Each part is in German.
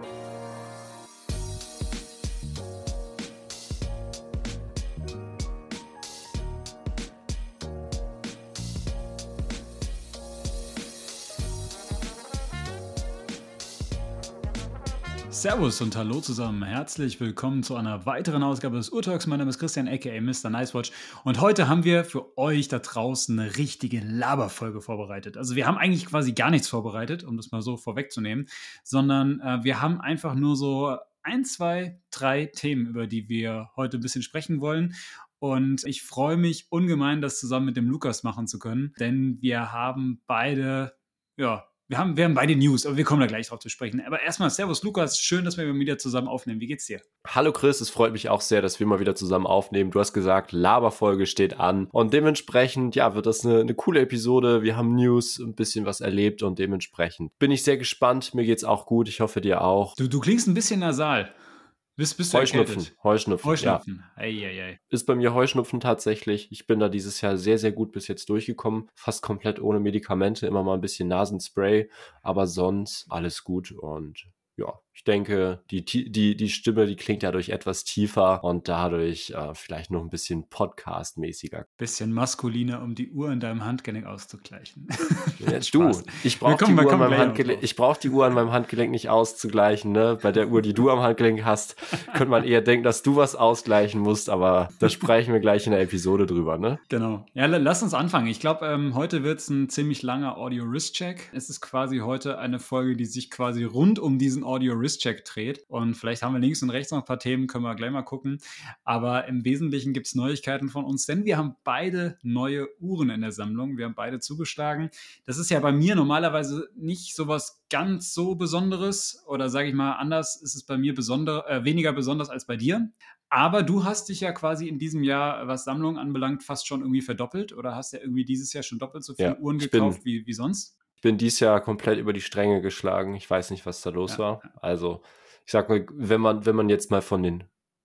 Bye. Servus und hallo zusammen. Herzlich willkommen zu einer weiteren Ausgabe des Urtalks. Mein Name ist Christian, aka Mr. Nicewatch. Und heute haben wir für euch da draußen eine richtige Laberfolge vorbereitet. Also wir haben eigentlich quasi gar nichts vorbereitet, um das mal so vorwegzunehmen, sondern äh, wir haben einfach nur so ein, zwei, drei Themen, über die wir heute ein bisschen sprechen wollen. Und ich freue mich ungemein, das zusammen mit dem Lukas machen zu können, denn wir haben beide, ja, wir haben, wir haben beide News, aber wir kommen da gleich drauf zu sprechen. Aber erstmal, Servus Lukas, schön, dass wir wieder zusammen aufnehmen. Wie geht's dir? Hallo Chris, es freut mich auch sehr, dass wir mal wieder zusammen aufnehmen. Du hast gesagt, Laberfolge steht an und dementsprechend, ja, wird das eine, eine coole Episode. Wir haben News, ein bisschen was erlebt und dementsprechend bin ich sehr gespannt. Mir geht's auch gut, ich hoffe dir auch. Du, du klingst ein bisschen nasal. Bist, bist Heuschnupfen, erkältet? Heuschnupfen. Heuschnupfen. Ja. Ei, ei, ei. Ist bei mir Heuschnupfen tatsächlich. Ich bin da dieses Jahr sehr, sehr gut bis jetzt durchgekommen. Fast komplett ohne Medikamente, immer mal ein bisschen Nasenspray, aber sonst alles gut und ja, ich denke, die, die, die Stimme, die klingt dadurch etwas tiefer und dadurch äh, vielleicht noch ein bisschen Podcast-mäßiger. Bisschen maskuliner, um die Uhr in deinem Handgelenk auszugleichen. Ja, du, ich brauche die, Uhr an meinem Handgelenk, ich brauch die Uhr an meinem Handgelenk nicht auszugleichen. Ne? Bei der Uhr, die du am Handgelenk hast, könnte man eher denken, dass du was ausgleichen musst, aber da sprechen wir gleich in der Episode drüber. Ne? Genau. Ja, lass uns anfangen. Ich glaube, ähm, heute wird es ein ziemlich langer Audio-Risk-Check. Es ist quasi heute eine Folge, die sich quasi rund um diesen Audio-Risk Quiz-Check dreht. Und vielleicht haben wir links und rechts noch ein paar Themen, können wir gleich mal gucken. Aber im Wesentlichen gibt es Neuigkeiten von uns, denn wir haben beide neue Uhren in der Sammlung. Wir haben beide zugeschlagen. Das ist ja bei mir normalerweise nicht so was ganz so Besonderes oder sage ich mal anders, ist es bei mir besonder, äh, weniger besonders als bei dir. Aber du hast dich ja quasi in diesem Jahr, was Sammlung anbelangt, fast schon irgendwie verdoppelt oder hast ja irgendwie dieses Jahr schon doppelt so viele ja, Uhren gekauft wie, wie sonst? Bin dieses Jahr komplett über die Stränge geschlagen. Ich weiß nicht, was da los ja, war. Also, ich sag mal, wenn man, wenn man jetzt mal von den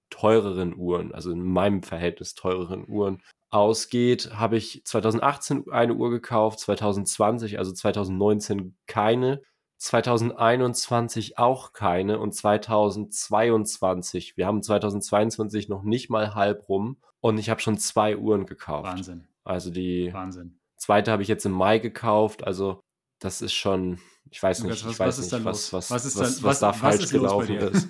teureren Uhren, also in meinem Verhältnis teureren Uhren ausgeht, habe ich 2018 eine Uhr gekauft, 2020, also 2019 keine, 2021 auch keine und 2022, wir haben 2022 noch nicht mal halb rum und ich habe schon zwei Uhren gekauft. Wahnsinn. Also die Wahnsinn. zweite habe ich jetzt im Mai gekauft, also das ist schon, ich weiß nicht, was, ich weiß was nicht, was, was, was, ist was, was, da falsch ist gelaufen ist.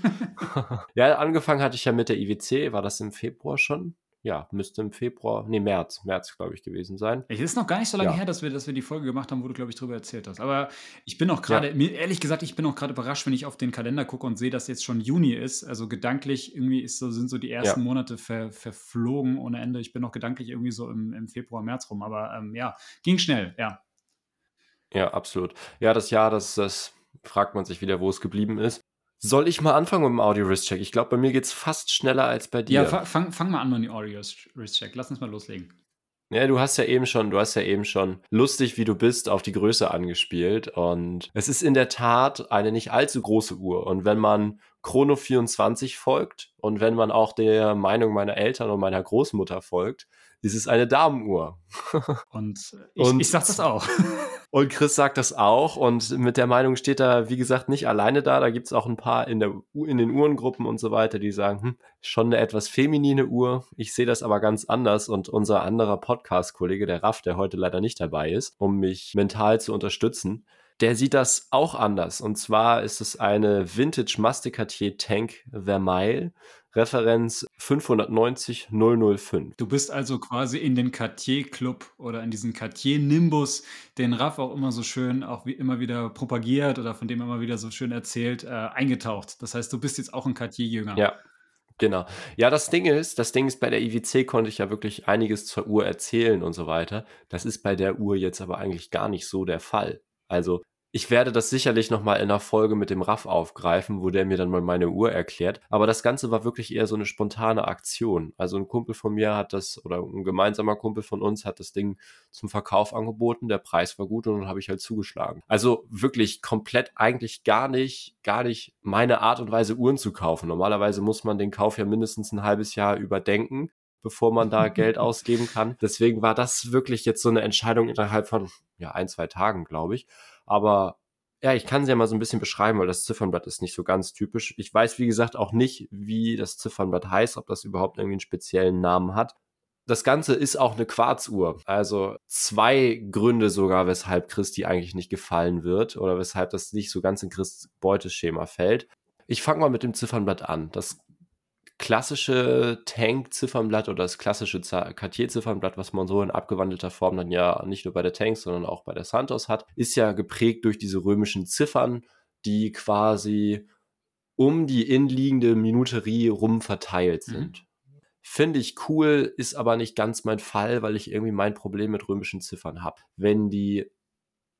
ja, angefangen hatte ich ja mit der IWC, war das im Februar schon? Ja, müsste im Februar, nee, März, März, glaube ich, gewesen sein. Es ist noch gar nicht so lange ja. her, dass wir, dass wir die Folge gemacht haben, wo du, glaube ich, darüber erzählt hast. Aber ich bin auch gerade, ja. ehrlich gesagt, ich bin auch gerade überrascht, wenn ich auf den Kalender gucke und sehe, dass jetzt schon Juni ist. Also gedanklich irgendwie ist so, sind so die ersten ja. Monate ver, verflogen ohne Ende. Ich bin noch gedanklich irgendwie so im, im Februar, März rum. Aber ähm, ja, ging schnell, ja. Ja, absolut. Ja, das Jahr, das, das fragt man sich wieder, wo es geblieben ist. Soll ich mal anfangen mit dem Audio-Risk-Check? Ich glaube, bei mir geht es fast schneller als bei dir. Ja, fang, fang mal an mit dem Audio-Risk-Check. Lass uns mal loslegen. Ja, du hast ja eben schon, du hast ja eben schon lustig, wie du bist, auf die Größe angespielt. Und es ist in der Tat eine nicht allzu große Uhr. Und wenn man Chrono 24 folgt und wenn man auch der Meinung meiner Eltern und meiner Großmutter folgt, ist es eine Damenuhr. Und ich, und, ich sag das auch. Und Chris sagt das auch und mit der Meinung steht er, wie gesagt, nicht alleine da. Da gibt es auch ein paar in, der, in den Uhrengruppen und so weiter, die sagen, hm, schon eine etwas feminine Uhr. Ich sehe das aber ganz anders und unser anderer Podcast-Kollege, der Raff, der heute leider nicht dabei ist, um mich mental zu unterstützen, der sieht das auch anders. Und zwar ist es eine Vintage Masticatier Tank Vermeil Referenz 590005. Du bist also quasi in den Cartier-Club oder in diesen Cartier-Nimbus, den Raff auch immer so schön, auch wie immer wieder propagiert oder von dem er immer wieder so schön erzählt, äh, eingetaucht. Das heißt, du bist jetzt auch ein Cartier-Jünger. Ja, Genau. Ja, das Ding ist, das Ding ist, bei der IWC konnte ich ja wirklich einiges zur Uhr erzählen und so weiter. Das ist bei der Uhr jetzt aber eigentlich gar nicht so der Fall. Also ich werde das sicherlich nochmal in einer Folge mit dem Raff aufgreifen, wo der mir dann mal meine Uhr erklärt. Aber das Ganze war wirklich eher so eine spontane Aktion. Also ein Kumpel von mir hat das, oder ein gemeinsamer Kumpel von uns hat das Ding zum Verkauf angeboten. Der Preis war gut und dann habe ich halt zugeschlagen. Also wirklich komplett eigentlich gar nicht, gar nicht meine Art und Weise Uhren zu kaufen. Normalerweise muss man den Kauf ja mindestens ein halbes Jahr überdenken bevor man da Geld ausgeben kann. Deswegen war das wirklich jetzt so eine Entscheidung innerhalb von ja, ein, zwei Tagen, glaube ich. Aber Ja, ich kann sie ja mal so ein bisschen beschreiben, weil das Ziffernblatt ist nicht so ganz typisch. Ich weiß, wie gesagt, auch nicht, wie das Ziffernblatt heißt, ob das überhaupt irgendwie einen speziellen Namen hat. Das Ganze ist auch eine Quarzuhr. Also zwei Gründe sogar, weshalb Christi eigentlich nicht gefallen wird oder weshalb das nicht so ganz in Chris Beuteschema fällt. Ich fange mal mit dem Ziffernblatt an. Das klassische Tank-Ziffernblatt oder das klassische Cartier-Ziffernblatt, was man so in abgewandelter Form dann ja nicht nur bei der Tanks, sondern auch bei der Santos hat, ist ja geprägt durch diese römischen Ziffern, die quasi um die inliegende Minuterie rum verteilt mhm. sind. Mhm. Finde ich cool, ist aber nicht ganz mein Fall, weil ich irgendwie mein Problem mit römischen Ziffern habe. Wenn die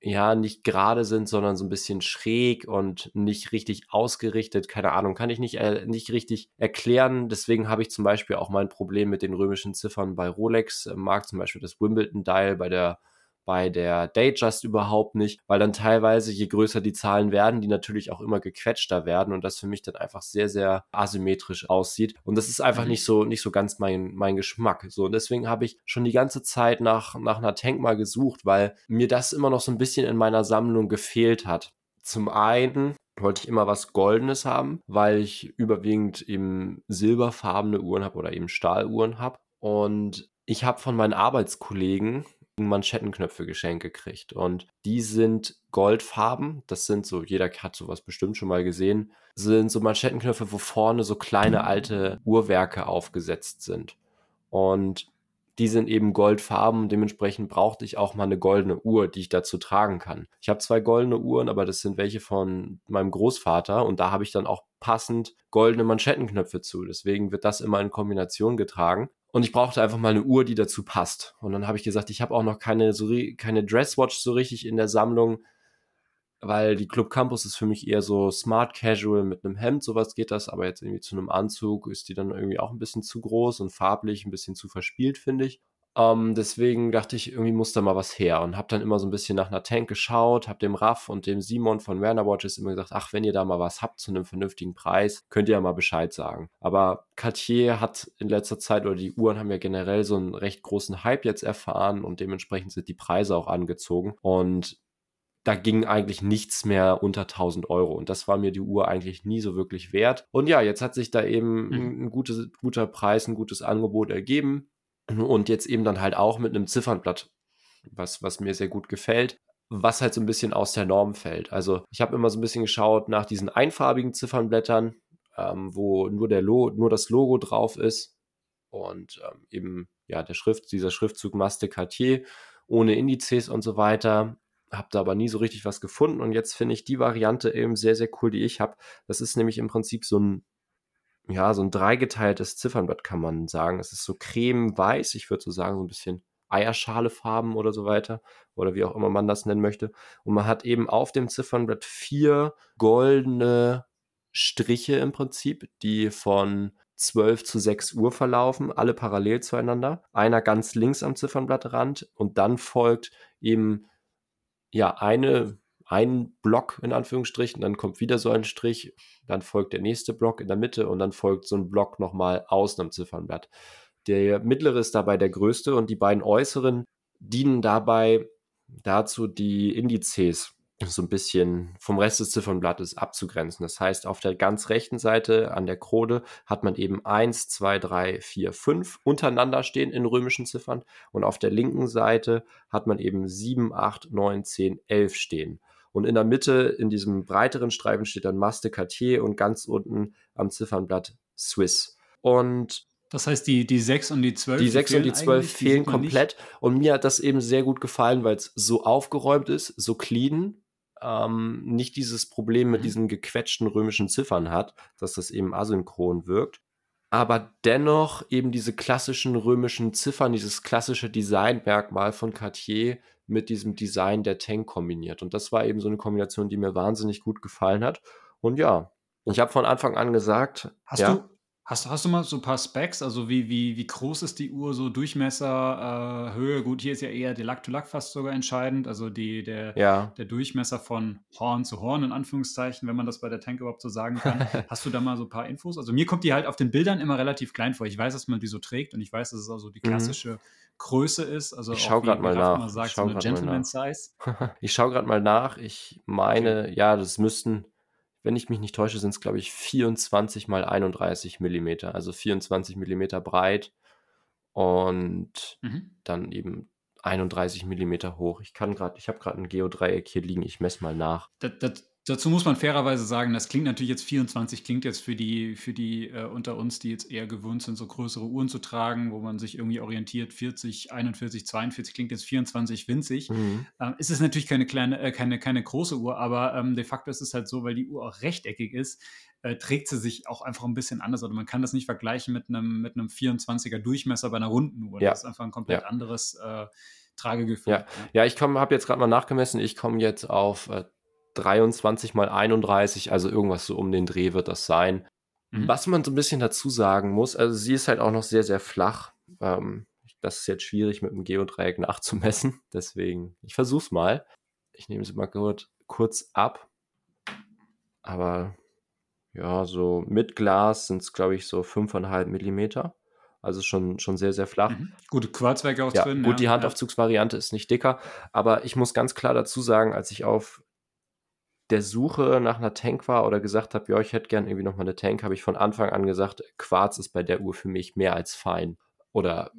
ja, nicht gerade sind, sondern so ein bisschen schräg und nicht richtig ausgerichtet. Keine Ahnung, kann ich nicht, äh, nicht richtig erklären. Deswegen habe ich zum Beispiel auch mein Problem mit den römischen Ziffern bei Rolex. Mag zum Beispiel das Wimbledon-Dial bei der bei der Datejust überhaupt nicht, weil dann teilweise, je größer die Zahlen werden, die natürlich auch immer gequetschter werden und das für mich dann einfach sehr, sehr asymmetrisch aussieht. Und das ist einfach mhm. nicht so, nicht so ganz mein, mein Geschmack. So, und deswegen habe ich schon die ganze Zeit nach, nach einer Tank mal gesucht, weil mir das immer noch so ein bisschen in meiner Sammlung gefehlt hat. Zum einen wollte ich immer was Goldenes haben, weil ich überwiegend eben silberfarbene Uhren habe oder eben Stahluhren habe. Und ich habe von meinen Arbeitskollegen Manschettenknöpfe geschenkt gekriegt. Und die sind goldfarben. Das sind so, jeder hat sowas bestimmt schon mal gesehen. Sind so Manschettenknöpfe, wo vorne so kleine alte Uhrwerke aufgesetzt sind. Und die sind eben goldfarben. Dementsprechend brauchte ich auch mal eine goldene Uhr, die ich dazu tragen kann. Ich habe zwei goldene Uhren, aber das sind welche von meinem Großvater und da habe ich dann auch passend goldene Manschettenknöpfe zu. Deswegen wird das immer in Kombination getragen. Und ich brauchte einfach mal eine Uhr, die dazu passt. Und dann habe ich gesagt, ich habe auch noch keine, so, keine Dresswatch so richtig in der Sammlung, weil die Club Campus ist für mich eher so smart casual mit einem Hemd, sowas geht das, aber jetzt irgendwie zu einem Anzug ist die dann irgendwie auch ein bisschen zu groß und farblich ein bisschen zu verspielt, finde ich. Ähm, deswegen dachte ich, irgendwie muss da mal was her und habe dann immer so ein bisschen nach einer Tank geschaut, habe dem Raff und dem Simon von Werner Watches immer gesagt, ach, wenn ihr da mal was habt zu einem vernünftigen Preis, könnt ihr ja mal Bescheid sagen. Aber Cartier hat in letzter Zeit oder die Uhren haben ja generell so einen recht großen Hype jetzt erfahren und dementsprechend sind die Preise auch angezogen und da ging eigentlich nichts mehr unter 1000 Euro. Und das war mir die Uhr eigentlich nie so wirklich wert. Und ja, jetzt hat sich da eben mhm. ein gutes, guter Preis, ein gutes Angebot ergeben. Und jetzt eben dann halt auch mit einem Ziffernblatt, was, was mir sehr gut gefällt, was halt so ein bisschen aus der Norm fällt. Also ich habe immer so ein bisschen geschaut nach diesen einfarbigen Ziffernblättern, ähm, wo nur, der Lo nur das Logo drauf ist und ähm, eben ja der Schrift, dieser Schriftzug Maste Cartier ohne Indizes und so weiter. Habe da aber nie so richtig was gefunden und jetzt finde ich die Variante eben sehr, sehr cool, die ich habe. Das ist nämlich im Prinzip so ein ja, so ein dreigeteiltes Ziffernblatt kann man sagen. Es ist so cremeweiß, ich würde so sagen, so ein bisschen Eierschalefarben oder so weiter oder wie auch immer man das nennen möchte. Und man hat eben auf dem Ziffernblatt vier goldene Striche im Prinzip, die von 12 zu 6 Uhr verlaufen, alle parallel zueinander. Einer ganz links am Ziffernblattrand und dann folgt eben ja eine ein Block in Anführungsstrichen, dann kommt wieder so ein Strich, dann folgt der nächste Block in der Mitte und dann folgt so ein Block nochmal außen am Ziffernblatt. Der mittlere ist dabei der größte und die beiden äußeren dienen dabei dazu, die Indizes so ein bisschen vom Rest des Ziffernblattes abzugrenzen. Das heißt, auf der ganz rechten Seite an der Krone hat man eben 1, 2, 3, 4, 5 untereinander stehen in römischen Ziffern und auf der linken Seite hat man eben 7, 8, 9, 10, 11 stehen. Und in der Mitte, in diesem breiteren Streifen, steht dann Maste Cartier und ganz unten am Ziffernblatt Swiss. Und das heißt, die, die 6 und die 12 Die 6 und die 12 fehlen komplett. Nicht. Und mir hat das eben sehr gut gefallen, weil es so aufgeräumt ist, so clean, ähm, nicht dieses Problem mit mhm. diesen gequetschten römischen Ziffern hat, dass das eben asynchron wirkt. Aber dennoch eben diese klassischen römischen Ziffern, dieses klassische Designmerkmal von Cartier mit diesem Design der Tank kombiniert. Und das war eben so eine Kombination, die mir wahnsinnig gut gefallen hat. Und ja, ich habe von Anfang an gesagt, hast ja, du Hast hast du mal so 'n paar Specs? Also, wie wie wie groß ist die Uhr so? Durchmesser, äh, Höhe? Gut, hier ist ja eher der Lug-to-Lug fast sogar entscheidend, also die der Ja. der Durchmesser von Horn zu Horn in Anführungszeichen, wenn man das bei der Tank überhaupt so sagen kann. Hast du da mal so 'n paar Infos? Also, mir kommt die halt auf den Bildern immer relativ klein vor. Ich weiß, dass man die so trägt und ich weiß, dass es auch so die Mhm. klassische Größe ist, also Ich schaue wie mal nach. Ich sagt, so schaue 'ne grad mal nach. Ich schaue mal nach. Ich Okay. meine, ja, das müssten wenn ich mich nicht täusche, sind's, glaube ich, 24 mal 31 Millimeter, also 24 Millimeter breit und Mhm. dann eben 31 Millimeter hoch. Ich kann grad ich habe grad 'n Geodreieck hier liegen, ich messe mal nach. Da dat dazu muss man fairerweise sagen, das klingt natürlich jetzt 24 klingt jetzt für die für die, äh, unter uns, die jetzt eher gewöhnt sind, so größere Uhren zu tragen, wo man sich irgendwie orientiert, 40, 41, 42 klingt jetzt 24 winzig. Mhm. Ähm, es ist natürlich keine kleine äh, keine keine große Uhr, aber, ähm, de facto ist es halt so, weil die Uhr auch rechteckig ist, äh, trägt sie sich auch einfach 'n bisschen anders oder man kann das nicht vergleichen mit 'nem mit 'nem 24er Durchmesser bei 'ner runden Uhr. Das Ja. ist einfach 'n komplett Ja. anderes, äh. Tragegefühl, ja. Ja, ich komme habe jetzt grad mal nachgemessen. Ich komme jetzt auf, äh, 23 mal 31, also irgendwas so um den Dreh wird das sein. Mhm. Was man so 'n bisschen dazu sagen muss, also sie ist halt auch noch sehr, sehr flach. Ähm, das ist jetzt schwierig mit 'm Geodreieck nachzumessen, deswegen ich versuche es mal. Ich nehme sie mal kurz kurz ab. Aber ja, so mit Glas sind's, glaube ich, so 5,5 Millimeter. Also schon schon sehr, sehr flach. Mhm. Gut, Quarzwerk auch Ja, drin, gut, ja, die ja. Handaufzugsvariante ist nicht dicker, aber ich muss ganz klar dazu sagen, als ich auf der Suche nach 'ner Tank war oder gesagt habe: „Ja, ich hätte gern irgendwie noch mal 'ne Tank“, habe ich von Anfang an gesagt: „Quarz ist bei der Uhr für mich mehr als fein.“ Oder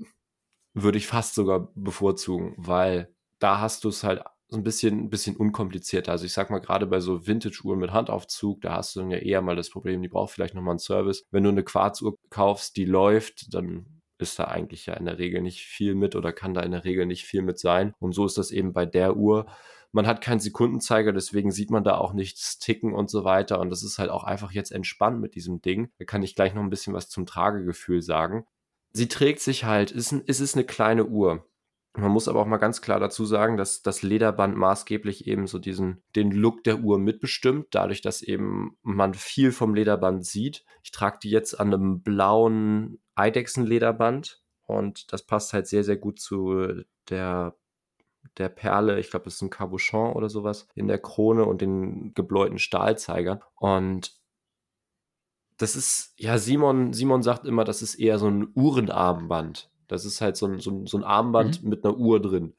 würde ich fast sogar bevorzugen, weil da hast du's halt so 'n bisschen bisschen unkomplizierter. Also, ich sage mal, grade bei so Vintage-Uhren mit Handaufzug, da hast du dann ja eher mal das Problem, die braucht vielleicht noch mal 'n Service. Wenn du 'ne Quarzuhr kaufst, die läuft, dann ist da eigentlich ja in der Regel nicht viel mit oder kann da in der Regel nicht viel mit sein. Und so ist das eben bei der Uhr. Man hat keinen Sekundenzeiger, deswegen sieht man da auch nichts ticken und so weiter. Und das ist halt auch einfach jetzt entspannt mit diesem Ding. Da kann ich gleich noch 'n bisschen was zum Tragegefühl sagen. Sie trägt sich halt es ist 'ne kleine Uhr. Man muss aber auch mal ganz klar dazu sagen, dass das Lederband maßgeblich eben so diesen den Look der Uhr mitbestimmt, dadurch, dass eben man viel vom Lederband sieht. Ich trage die jetzt an 'nem blauen Eidechsenlederband und das passt halt sehr, sehr gut zu der der Perle. Ich glaube, das ist 'n Cabochon oder so was in der Krone und den gebläuten Stahlzeigern. Und das ist ja, Simon Simon sagt immer, das ist eher so 'n Uhrenarmband. Das ist halt so 'n so 'n so 'n Armband Mhm. mit 'ner Uhr drin.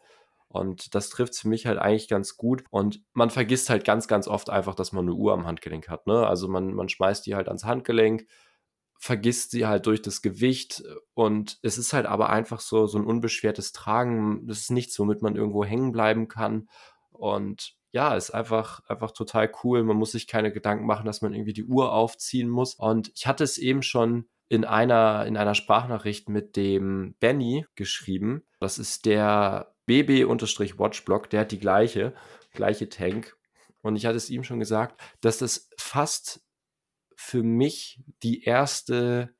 Und das trifft's für mich halt eigentlich ganz gut. Und man vergisst halt ganz, ganz oft einfach, dass man 'ne Uhr am Handgelenk hat, ne? Also, man man schmeißt die halt ans Handgelenk, vergisst sie halt durch das Gewicht und es ist halt aber einfach so so 'n unbeschwertes Tragen. Das ist nichts, womit man irgendwo hängen bleiben kann. Und ja, ist einfach einfach total cool. Man muss sich keine Gedanken machen, dass man irgendwie die Uhr aufziehen muss. Und ich hatte es eben schon in einer in einer Sprachnachricht mit dem Benny geschrieben. Das ist der BB_Watchblog, der hat die gleiche gleiche Tank. Und ich hatte es ihm schon gesagt, dass das fast für mich die 1.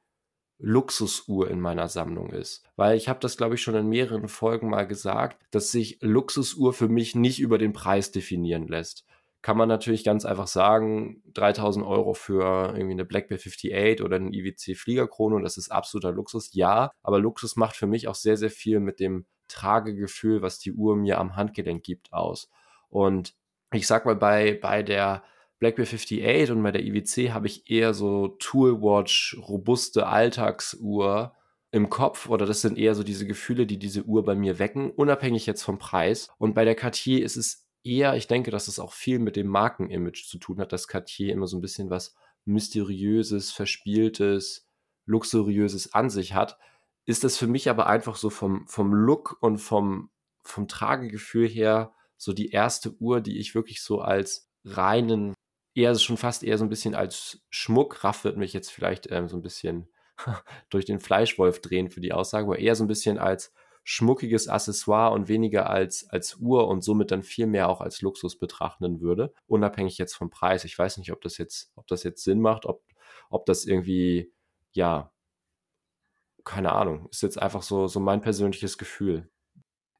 Luxusuhr in meiner Sammlung ist. Weil ich habe das, glaube ich, schon in mehreren Folgen mal gesagt, dass sich Luxusuhr für mich nicht über den Preis definieren lässt. Kann man natürlich ganz einfach sagen, 3.000 € für irgendwie 'ne Black Bay 58 oder 'n IWC Fliegerchrono, das ist absoluter Luxus. Ja, aber Luxus macht für mich auch sehr, sehr viel mit dem Tragegefühl, was die Uhr mir am Handgelenk gibt, aus. Und ich sage mal, bei bei der Black Bay 58 und bei der IWC habe ich eher so Toolwatch, robuste Alltagsuhr im Kopf oder das sind eher so diese Gefühle, die diese Uhr bei mir wecken, unabhängig jetzt vom Preis. Und bei der Cartier ist es eher ich denke, dass es auch viel mit dem Markenimage zu tun hat, dass Cartier immer so 'n bisschen was Mysteriöses, Verspieltes, Luxuriöses an sich hat. Ist das für mich aber einfach so vom vom Look und vom vom Tragegefühl her so die 1. Uhr, die ich wirklich so als reinen eher schon fast eher so 'n bisschen als Schmuck Ralf wird mich jetzt vielleicht, ähm, so 'n bisschen durch den Fleischwolf drehen für die Aussage, aber eher so 'n bisschen als schmuckiges Accessoire und weniger als als Uhr und somit dann viel mehr auch als Luxus betrachten würde, unabhängig jetzt vom Preis. Ich weiß nicht, ob das jetzt ob das jetzt Sinn macht, ob ob das irgendwie ja keine Ahnung, ist jetzt einfach so so mein persönliches Gefühl.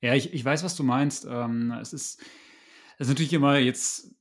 Ja, ich ich weiß, was du meinst. Ähm, es ist es ist natürlich immer jetzt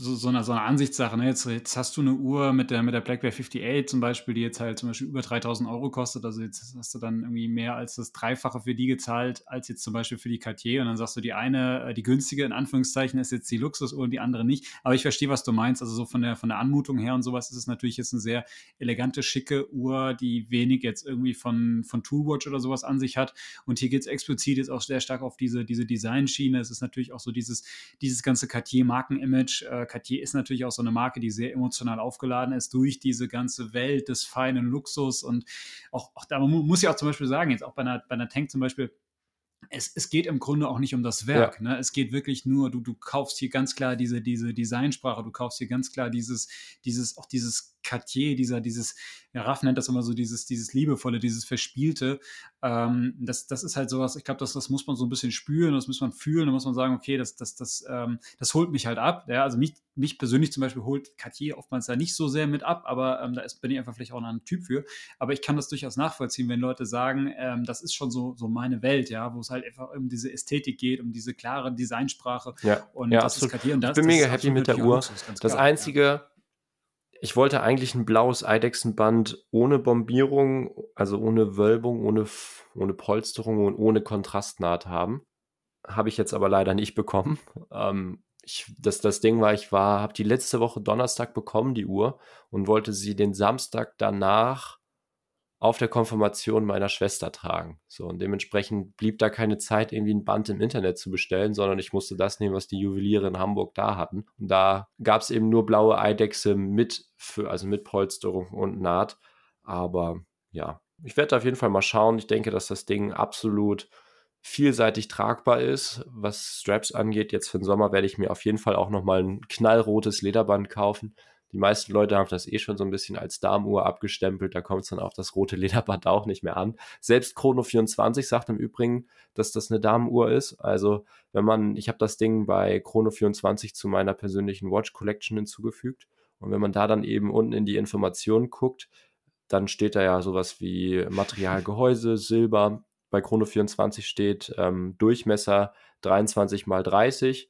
so, so, eine, so eine Ansichtssache. Ne? Jetzt, jetzt hast du eine Uhr mit der, mit der Blackberry 58 zum Beispiel, die jetzt halt zum Beispiel über 3000 Euro kostet. Also jetzt hast du dann irgendwie mehr als das Dreifache für die gezahlt, als jetzt zum Beispiel für die Cartier. Und dann sagst du, die eine, äh, die günstige in Anführungszeichen, ist jetzt die Luxusuhr und die andere nicht. Aber ich verstehe, was du meinst. Also so von der, von der Anmutung her und sowas ist es natürlich jetzt eine sehr elegante, schicke Uhr, die wenig jetzt irgendwie von, von Toolwatch oder sowas an sich hat. Und hier geht es explizit jetzt auch sehr stark auf diese, diese Designschiene. Es ist natürlich auch so dieses, dieses ganze Cartier-Markenimage. Äh, Cartier ist natürlich auch so eine Marke, die sehr emotional aufgeladen ist durch diese ganze Welt des feinen Luxus und auch, auch da muss ja auch zum Beispiel sagen, jetzt auch bei einer, bei einer Tank zum Beispiel, es, es, geht im Grunde auch nicht um das Werk. Ja. Ne? Es geht wirklich nur, du, du kaufst hier ganz klar diese, diese Designsprache, du kaufst hier ganz klar dieses, dieses, auch dieses Cartier, dieser, dieses, ja, Raff nennt das immer so, dieses, dieses Liebevolle, dieses Verspielte. Ähm, das, das ist halt sowas, ich glaube, das, das muss man so ein bisschen spüren, das muss man fühlen, da muss man sagen, okay, das, das, das, ähm, das holt mich halt ab. Ja? Also mich, mich persönlich zum Beispiel holt Cartier oftmals da nicht so sehr mit ab, aber ähm, da ist, bin ich einfach vielleicht auch ein Typ für. Aber ich kann das durchaus nachvollziehen, wenn Leute sagen, ähm, das ist schon so, so meine Welt, ja, wo es halt einfach um diese Ästhetik geht, um diese klare Designsprache. Ja, und ja, das absolut. ist Cartier. Und das, ich bin mega happy mit der Uhr. Luxus, das klar, Einzige, ja ich wollte eigentlich ein blaues Eidechsenband ohne Bombierung, also ohne Wölbung, ohne, ohne Polsterung und ohne Kontrastnaht haben. Habe ich jetzt aber leider nicht bekommen. Ähm, ich, das, das Ding war, ich war, habe die letzte Woche Donnerstag bekommen, die Uhr, und wollte sie den Samstag danach auf der Konfirmation meiner Schwester tragen. So, und dementsprechend blieb da keine Zeit, irgendwie ein Band im Internet zu bestellen, sondern ich musste das nehmen, was die Juweliere in Hamburg da hatten. Und da gab es eben nur blaue Eidechse mit, für, also mit Polsterung und Naht. Aber ja, ich werde auf jeden Fall mal schauen. Ich denke, dass das Ding absolut vielseitig tragbar ist. Was Straps angeht, jetzt für den Sommer werde ich mir auf jeden Fall auch nochmal ein knallrotes Lederband kaufen. Die meisten Leute haben das eh schon so ein bisschen als Darmuhr abgestempelt. Da kommt es dann auf das rote Lederband auch nicht mehr an. Selbst Chrono 24 sagt im Übrigen, dass das eine Damenuhr ist. Also, wenn man, ich habe das Ding bei Chrono 24 zu meiner persönlichen Watch Collection hinzugefügt. Und wenn man da dann eben unten in die Informationen guckt, dann steht da ja sowas wie Materialgehäuse, Silber. Bei Chrono 24 steht ähm, Durchmesser 23 mal 30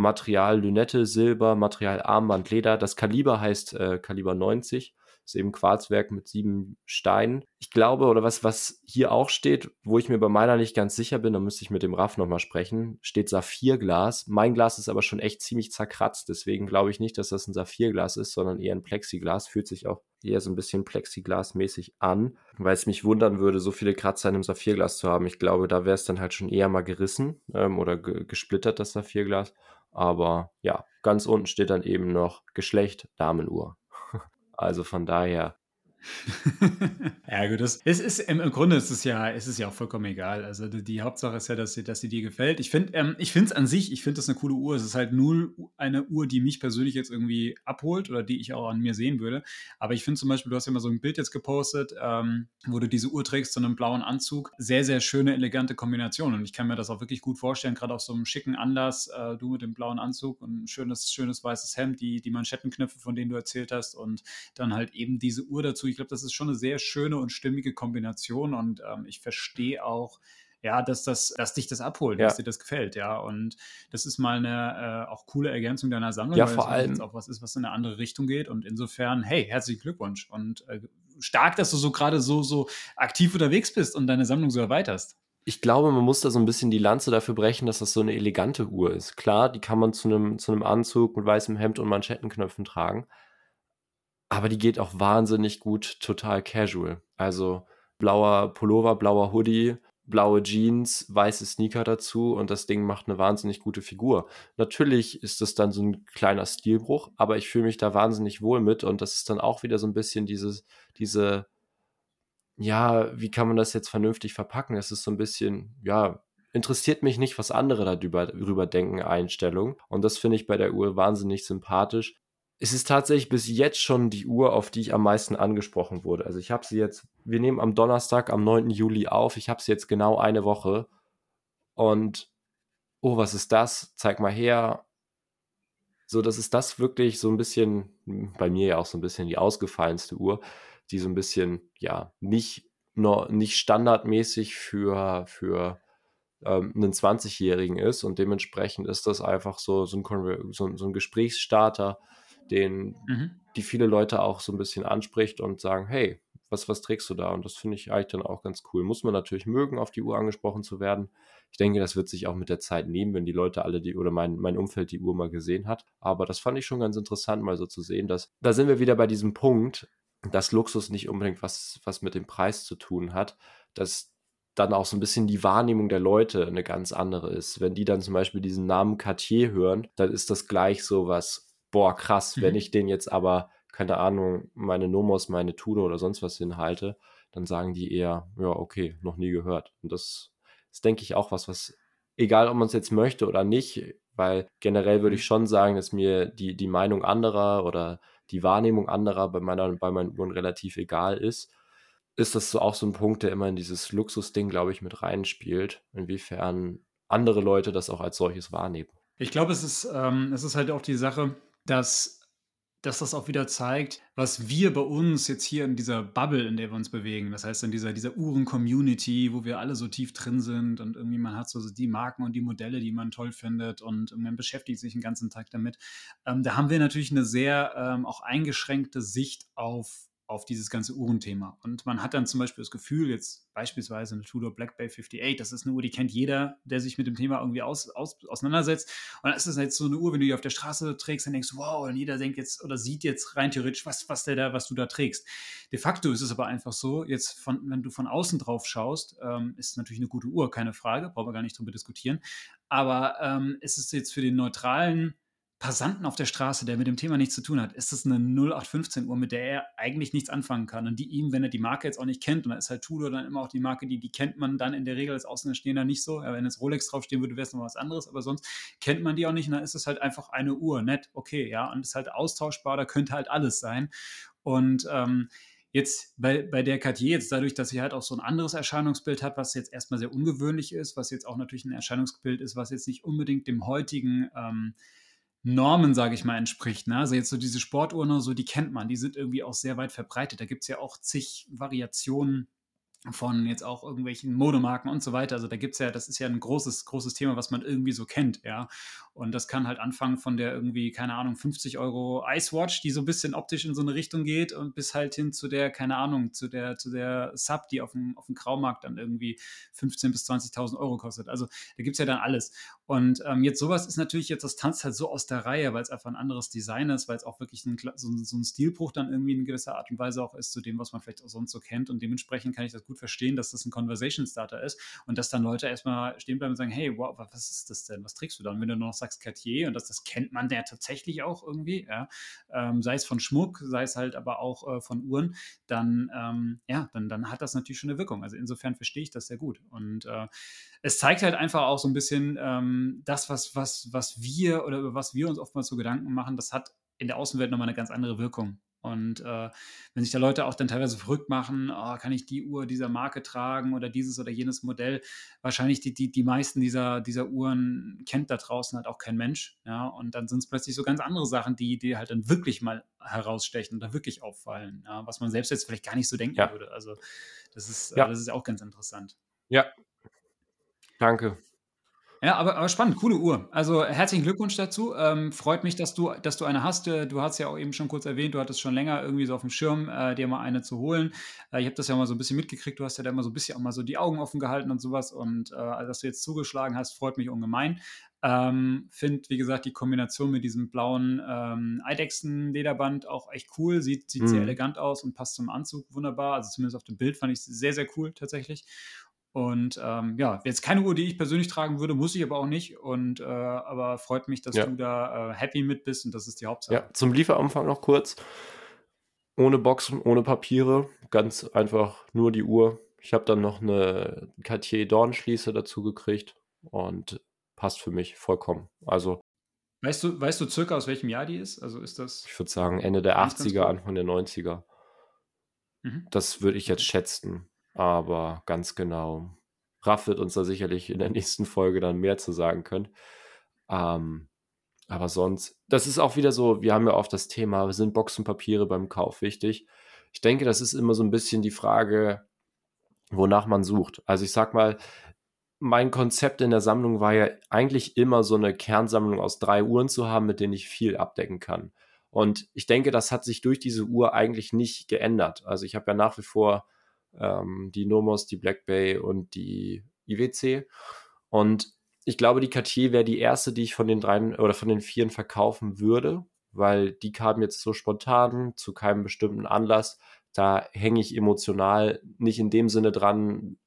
Material Lünette, Silber, Material Armband, Leder. Das Kaliber heißt äh, Kaliber 90 ist eben Quarzwerk mit sieben Steinen. Ich glaube, oder was, was hier auch steht, wo ich mir bei meiner nicht ganz sicher bin, da müsste ich mit dem Raff nochmal sprechen, steht Saphirglas. Mein Glas ist aber schon echt ziemlich zerkratzt, deswegen glaube ich nicht, dass das ein Saphirglas ist, sondern eher ein Plexiglas. Fühlt sich auch eher so ein bisschen Plexiglas-mäßig an, weil es mich wundern würde, so viele Kratzer in einem Saphirglas zu haben. Ich glaube, da wäre es dann halt schon eher mal gerissen ähm, oder gesplittert, das Saphirglas. Aber ja, ganz unten steht dann eben noch Geschlecht Damenuhr. Also von daher ja, gut, das, es ist im, Grunde ist es ja, ist es ja auch vollkommen egal. Also die, die Hauptsache ist ja, dass sie, dass sie dir gefällt. Ich finde, ähm, es an sich, ich finde das eine coole Uhr. Es ist halt nur eine Uhr, die mich persönlich jetzt irgendwie abholt oder die ich auch an mir sehen würde. Aber ich finde zum Beispiel, du hast ja mal so ein Bild jetzt gepostet, ähm, wo du diese Uhr trägst zu einem blauen Anzug. Sehr, sehr schöne, elegante Kombination. Und ich kann mir das auch wirklich gut vorstellen, gerade auf so einem schicken Anlass, äh, du mit dem blauen Anzug und ein schönes, schönes weißes Hemd, die, die Manschettenknöpfe, von denen du erzählt hast und dann halt eben diese Uhr dazu ich glaube, das ist schon eine sehr schöne und stimmige Kombination und ähm, ich verstehe auch, ja, dass das, dass dich das abholt, ja. dass dir das gefällt, ja. Und das ist mal eine äh, auch coole Ergänzung deiner Sammlung, ja, weil vor allem jetzt auch was ist, was in eine andere Richtung geht. Und insofern, hey, herzlichen Glückwunsch und äh, stark, dass du so gerade so so aktiv unterwegs bist und deine Sammlung so erweiterst. Ich glaube, man muss da so ein bisschen die Lanze dafür brechen, dass das so eine elegante Uhr ist. Klar, die kann man zu einem, zu einem Anzug mit weißem Hemd und Manschettenknöpfen tragen aber die geht auch wahnsinnig gut total casual. Also blauer Pullover, blauer Hoodie, blaue Jeans, weiße Sneaker dazu und das Ding macht eine wahnsinnig gute Figur. Natürlich ist das dann so ein kleiner Stilbruch, aber ich fühle mich da wahnsinnig wohl mit und das ist dann auch wieder so ein bisschen dieses, diese, ja, wie kann man das jetzt vernünftig verpacken? Es ist so ein bisschen, ja, interessiert mich nicht, was andere darüber, darüber denken, Einstellung. Und das finde ich bei der Uhr wahnsinnig sympathisch es ist tatsächlich bis jetzt schon die Uhr, auf die ich am meisten angesprochen wurde. Also ich habe sie jetzt, wir nehmen am Donnerstag, am 9. Juli auf. Ich habe sie jetzt genau eine Woche. Und, oh, was ist das? Zeig mal her. So, das ist das wirklich so ein bisschen, bei mir ja auch so ein bisschen die ausgefallenste Uhr, die so ein bisschen, ja, nicht, noch, nicht standardmäßig für, für ähm, einen 20-Jährigen ist und dementsprechend ist das einfach so, so, ein, so, so ein Gesprächsstarter, den mhm. die viele Leute auch so ein bisschen anspricht und sagen, hey, was, was trägst du da? Und das finde ich eigentlich dann auch ganz cool. Muss man natürlich mögen, auf die Uhr angesprochen zu werden. Ich denke, das wird sich auch mit der Zeit nehmen, wenn die Leute alle die oder mein, mein Umfeld die Uhr mal gesehen hat. Aber das fand ich schon ganz interessant, mal so zu sehen, dass da sind wir wieder bei diesem Punkt, dass Luxus nicht unbedingt was, was mit dem Preis zu tun hat, dass dann auch so ein bisschen die Wahrnehmung der Leute eine ganz andere ist. Wenn die dann zum Beispiel diesen Namen Cartier hören, dann ist das gleich so was, boah, krass, mhm. wenn ich den jetzt aber, keine Ahnung, meine Nomos, meine Tudor oder sonst was hinhalte, dann sagen die eher, ja, okay, noch nie gehört. Und das ist, denke ich, auch was, was, egal ob man es jetzt möchte oder nicht, weil generell würde ich mhm. schon sagen, dass mir die, die Meinung anderer oder die Wahrnehmung anderer bei, meiner, bei meinen Uhren relativ egal ist, ist das so auch so ein Punkt, der immer in dieses Luxusding, glaube ich, mit reinspielt, inwiefern andere Leute das auch als solches wahrnehmen. Ich glaube, es ist, ähm, es ist halt auch die Sache, dass dass das auch wieder zeigt, was wir bei uns jetzt hier in dieser Bubble, in der wir uns bewegen, das heißt in dieser, dieser Uhren-Community, wo wir alle so tief drin sind und irgendwie man hat so die Marken und die Modelle, die man toll findet und man beschäftigt sich den ganzen Tag damit. Ähm, da haben wir natürlich eine sehr ähm, auch eingeschränkte Sicht auf auf dieses ganze Uhrenthema. Und man hat dann zum Beispiel das Gefühl, jetzt beispielsweise eine Tudor Black Bay 58, das ist eine Uhr, die kennt jeder, der sich mit dem Thema irgendwie aus, aus, auseinandersetzt. Und dann ist das jetzt so eine Uhr, wenn du die auf der Straße trägst, dann denkst du, wow, und jeder denkt jetzt oder sieht jetzt rein theoretisch, was, was der da, was du da trägst. De facto ist es aber einfach so, jetzt von, wenn du von außen drauf schaust, ähm, ist natürlich eine gute Uhr, keine Frage, brauchen wir gar nicht drüber diskutieren. Aber ähm, ist es jetzt für den neutralen Passanten auf der Straße, der mit dem Thema nichts zu tun hat, ist das eine 0815 Uhr, mit der er eigentlich nichts anfangen kann und die ihm, wenn er die Marke jetzt auch nicht kennt, und da ist halt Tudor dann immer auch die Marke, die, die kennt man dann in der Regel als Außenstehender nicht so. Wenn jetzt Rolex draufstehen würde, wäre es noch was anderes, aber sonst kennt man die auch nicht und dann ist es halt einfach eine Uhr, nett, okay, ja, und ist halt austauschbar, da könnte halt alles sein. Und ähm, Jetzt bei, bei der Cartier, jetzt dadurch, dass sie halt auch so ein anderes Erscheinungsbild hat, was jetzt erstmal sehr ungewöhnlich ist, was jetzt auch natürlich ein Erscheinungsbild ist, was jetzt nicht unbedingt dem heutigen ähm, Normen, sage ich mal, entspricht. Ne? Also jetzt so diese Sportuhren, so die kennt man, die sind irgendwie auch sehr weit verbreitet. Da gibt es ja auch zig Variationen von jetzt auch irgendwelchen Modemarken und so weiter. Also da gibt es ja, das ist ja ein großes, großes Thema, was man irgendwie so kennt, ja. Und das kann halt anfangen von der irgendwie, keine Ahnung, 50 Euro Icewatch, die so ein bisschen optisch in so eine Richtung geht und bis halt hin zu der, keine Ahnung, zu der, zu der Sub, die auf dem, auf dem Graumarkt dann irgendwie 15.000 bis 20.000 Euro kostet. Also da gibt es ja dann alles. Und ähm, jetzt sowas ist natürlich jetzt, das tanzt halt so aus der Reihe, weil es einfach ein anderes Design ist, weil es auch wirklich ein, so, so ein Stilbruch dann irgendwie in gewisser Art und Weise auch ist zu dem, was man vielleicht auch sonst so kennt. Und dementsprechend kann ich das gut verstehen, dass das ein Conversation Starter ist und dass dann Leute erstmal stehen bleiben und sagen, hey, wow, was ist das denn? Was trägst du da? Und wenn du noch sagst Cartier und das, das kennt man ja tatsächlich auch irgendwie, ja, ähm, sei es von Schmuck, sei es halt aber auch äh, von Uhren, dann, ähm, ja, dann, dann hat das natürlich schon eine Wirkung. Also insofern verstehe ich das sehr gut. Und äh, es zeigt halt einfach auch so ein bisschen ähm, das, was, was, was wir oder über was wir uns oftmals so Gedanken machen, das hat in der Außenwelt nochmal eine ganz andere Wirkung. Und äh, wenn sich da Leute auch dann teilweise verrückt machen, oh, kann ich die Uhr dieser Marke tragen oder dieses oder jenes Modell, wahrscheinlich die, die, die meisten dieser, dieser Uhren kennt da draußen halt auch kein Mensch. Ja? Und dann sind es plötzlich so ganz andere Sachen, die, die halt dann wirklich mal herausstechen und da wirklich auffallen, ja? was man selbst jetzt vielleicht gar nicht so denken ja. würde. Also das ist, ja. äh, das ist auch ganz interessant. Ja. Danke. Ja, aber, aber spannend, coole Uhr. Also herzlichen Glückwunsch dazu. Ähm, freut mich, dass du, dass du eine hast. Äh, du hast ja auch eben schon kurz erwähnt, du hattest schon länger irgendwie so auf dem Schirm, äh, dir mal eine zu holen. Äh, ich habe das ja mal so ein bisschen mitgekriegt. Du hast ja da immer so ein bisschen auch mal so die Augen offen gehalten und sowas. Und äh, also, dass du jetzt zugeschlagen hast, freut mich ungemein. Ähm, Finde, wie gesagt, die Kombination mit diesem blauen ähm, Eidechsen-Lederband auch echt cool. Sieht, sieht mhm. sehr elegant aus und passt zum Anzug wunderbar. Also zumindest auf dem Bild fand ich es sehr, sehr cool tatsächlich. Und ähm, ja, jetzt keine Uhr, die ich persönlich tragen würde, muss ich aber auch nicht. Und äh, aber freut mich, dass ja. du da äh, happy mit bist und das ist die Hauptsache. Ja, zum Lieferumfang noch kurz. Ohne Boxen, ohne Papiere, ganz einfach nur die Uhr. Ich habe dann noch eine Cartier Dornschließe dazu gekriegt und passt für mich vollkommen. Also Weißt du, weißt du circa aus welchem Jahr die ist? Also ist das. Ich würde sagen Ende der 80er, Anfang der 90er. Mhm. Das würde ich jetzt schätzen. Aber ganz genau. Raff wird uns da sicherlich in der nächsten Folge dann mehr zu sagen können. Ähm, aber sonst, das ist auch wieder so, wir haben ja oft das Thema, sind Boxenpapiere beim Kauf wichtig? Ich denke, das ist immer so ein bisschen die Frage, wonach man sucht. Also ich sag mal, mein Konzept in der Sammlung war ja eigentlich immer so eine Kernsammlung aus drei Uhren zu haben, mit denen ich viel abdecken kann. Und ich denke, das hat sich durch diese Uhr eigentlich nicht geändert. Also ich habe ja nach wie vor ähm, die Nomos, die Black Bay und die IWC. Und ich glaube, die Cartier wäre die erste, die ich von den dreien oder von den vieren verkaufen würde, weil die kam jetzt so spontan zu keinem bestimmten Anlass. Da hänge ich emotional nicht in dem Sinne dran,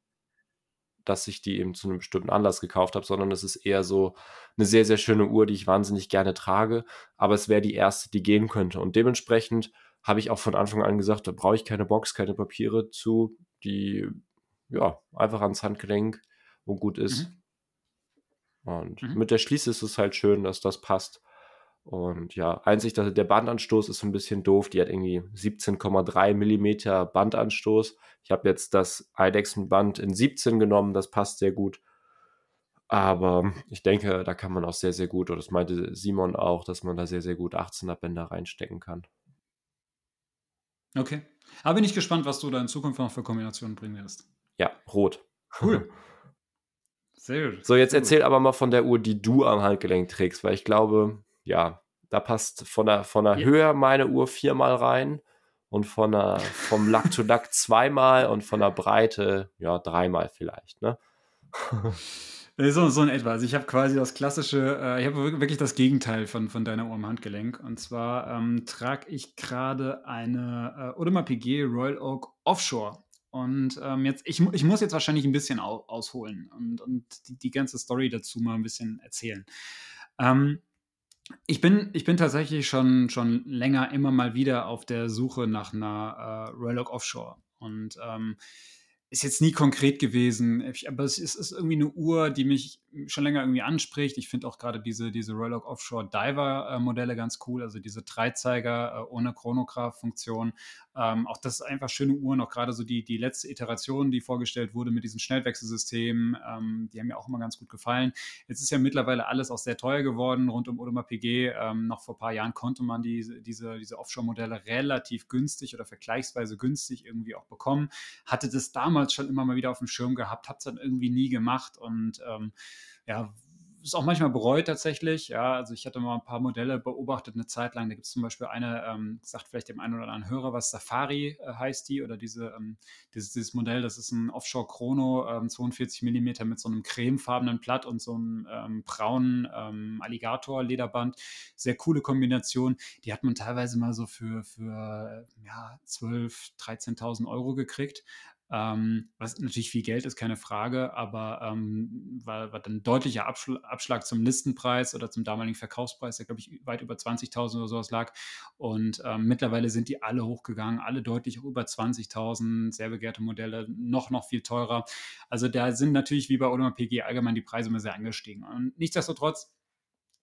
dass ich die eben zu einem bestimmten Anlass gekauft habe, sondern es ist eher so eine sehr, sehr schöne Uhr, die ich wahnsinnig gerne trage. Aber es wäre die erste, die gehen könnte. Und dementsprechend habe ich auch von Anfang an gesagt, da brauche ich keine Box, keine Papiere zu, die ja einfach ans Handgelenk und gut ist. Mhm. Und mhm. mit der Schließe ist es halt schön, dass das passt. Und ja, einzig dass der Bandanstoß ist ein bisschen doof. Die hat irgendwie 17,3 Millimeter Bandanstoß. Ich habe jetzt das Eidechsenband in 17 genommen, das passt sehr gut. Aber ich denke, da kann man auch sehr, sehr gut, oder das meinte Simon auch, dass man da sehr, sehr gut 18er Bänder reinstecken kann. Okay. Aber bin ich gespannt, was du da in Zukunft noch für Kombinationen bringen wirst. Ja, rot. Cool. Sehr gut. So, jetzt erzähl aber mal von der Uhr, die du am Handgelenk trägst, weil ich glaube, ja, da passt von der, von der ja. Höhe meine Uhr viermal rein und von der, vom Lack zu Lack zweimal und von der Breite, ja, dreimal vielleicht, ne? So, so in etwa. Also ich habe quasi das klassische, äh, ich habe wirklich das Gegenteil von, von deiner Uhr im Handgelenk. Und zwar ähm, trage ich gerade eine äh, Audemars PG Royal Oak Offshore. Und ähm, jetzt, ich, ich muss jetzt wahrscheinlich ein bisschen au ausholen und, und die, die, ganze Story dazu mal ein bisschen erzählen. Ähm, ich bin, ich bin tatsächlich schon, schon länger immer mal wieder auf der Suche nach einer äh, Royal Oak Offshore. Und ähm, ist jetzt nie konkret gewesen, aber es ist, ist, irgendwie eine Uhr, die mich schon länger irgendwie anspricht. Ich finde auch gerade diese, diese Roylock Offshore Diver äh, Modelle ganz cool, also diese Dreizeiger äh, ohne Chronograph-Funktion. Ähm, auch das ist einfach schöne Uhren, auch gerade so die, die letzte Iteration, die vorgestellt wurde mit diesen Schnellwechselsystemen, ähm, die haben mir auch immer ganz gut gefallen. Jetzt ist ja mittlerweile alles auch sehr teuer geworden rund um Audemars PG. Ähm, noch vor ein paar Jahren konnte man die, diese, diese Offshore-Modelle relativ günstig oder vergleichsweise günstig irgendwie auch bekommen. Hatte das damals schon immer mal wieder auf dem Schirm gehabt, habe es dann irgendwie nie gemacht und ähm, ja, ist auch manchmal bereut tatsächlich. Ja, also ich hatte mal ein paar Modelle beobachtet eine Zeit lang. Da gibt es zum Beispiel eine, ähm, sagt vielleicht dem einen oder anderen Hörer was, Safari äh, heißt die oder diese, ähm, dieses, dieses, Modell, das ist ein Offshore Chrono, ähm, 42 mm mit so einem cremefarbenen Platt und so einem ähm, braunen ähm, Alligator-Lederband. Sehr coole Kombination. Die hat man teilweise mal so für, für ja, 12.000, 13.000 Euro gekriegt. Ähm, was natürlich viel Geld ist, keine Frage, aber ähm, war, war dann deutlicher Abschl Abschlag zum Listenpreis oder zum damaligen Verkaufspreis, der glaube ich weit über 20.000 oder sowas lag. Und ähm, mittlerweile sind die alle hochgegangen, alle deutlich über 20.000, sehr begehrte Modelle, noch, noch viel teurer. Also da sind natürlich wie bei Audemars PG allgemein die Preise immer sehr angestiegen. Und nichtsdestotrotz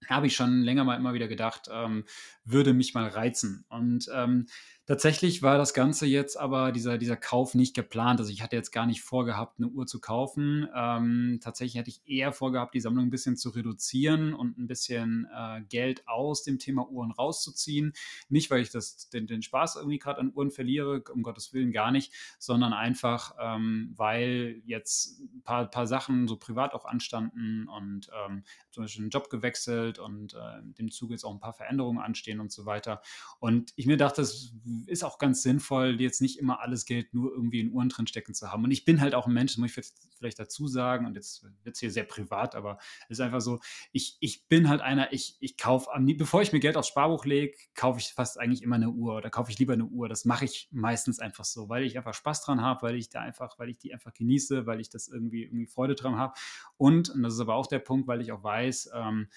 habe ich schon länger mal immer wieder gedacht, ähm, würde mich mal reizen. Und ähm, Tatsächlich war das Ganze jetzt aber dieser, dieser Kauf nicht geplant. Also ich hatte jetzt gar nicht vorgehabt, eine Uhr zu kaufen. Ähm, tatsächlich hatte ich eher vorgehabt, die Sammlung ein bisschen zu reduzieren und ein bisschen äh, Geld aus dem Thema Uhren rauszuziehen. Nicht, weil ich das, den, den Spaß irgendwie gerade an Uhren verliere, um Gottes Willen gar nicht, sondern einfach, ähm, weil jetzt ein paar, paar Sachen so privat auch anstanden und ähm, zum Beispiel einen Job gewechselt und äh, dem Zuge jetzt auch ein paar Veränderungen anstehen und so weiter. Und ich mir dachte, es ist auch ganz sinnvoll, jetzt nicht immer alles Geld nur irgendwie in Uhren drin stecken zu haben. Und ich bin halt auch ein Mensch, das muss ich vielleicht dazu sagen, und jetzt wird es hier sehr privat, aber es ist einfach so, ich, ich bin halt einer, ich, ich kaufe, bevor ich mir Geld aufs Sparbuch lege, kaufe ich fast eigentlich immer eine Uhr oder kaufe ich lieber eine Uhr. Das mache ich meistens einfach so, weil ich einfach Spaß dran habe, weil ich da einfach, weil ich die einfach genieße, weil ich das irgendwie, irgendwie Freude dran habe. Und, und das ist aber auch der Punkt, weil ich auch weiß, ähm,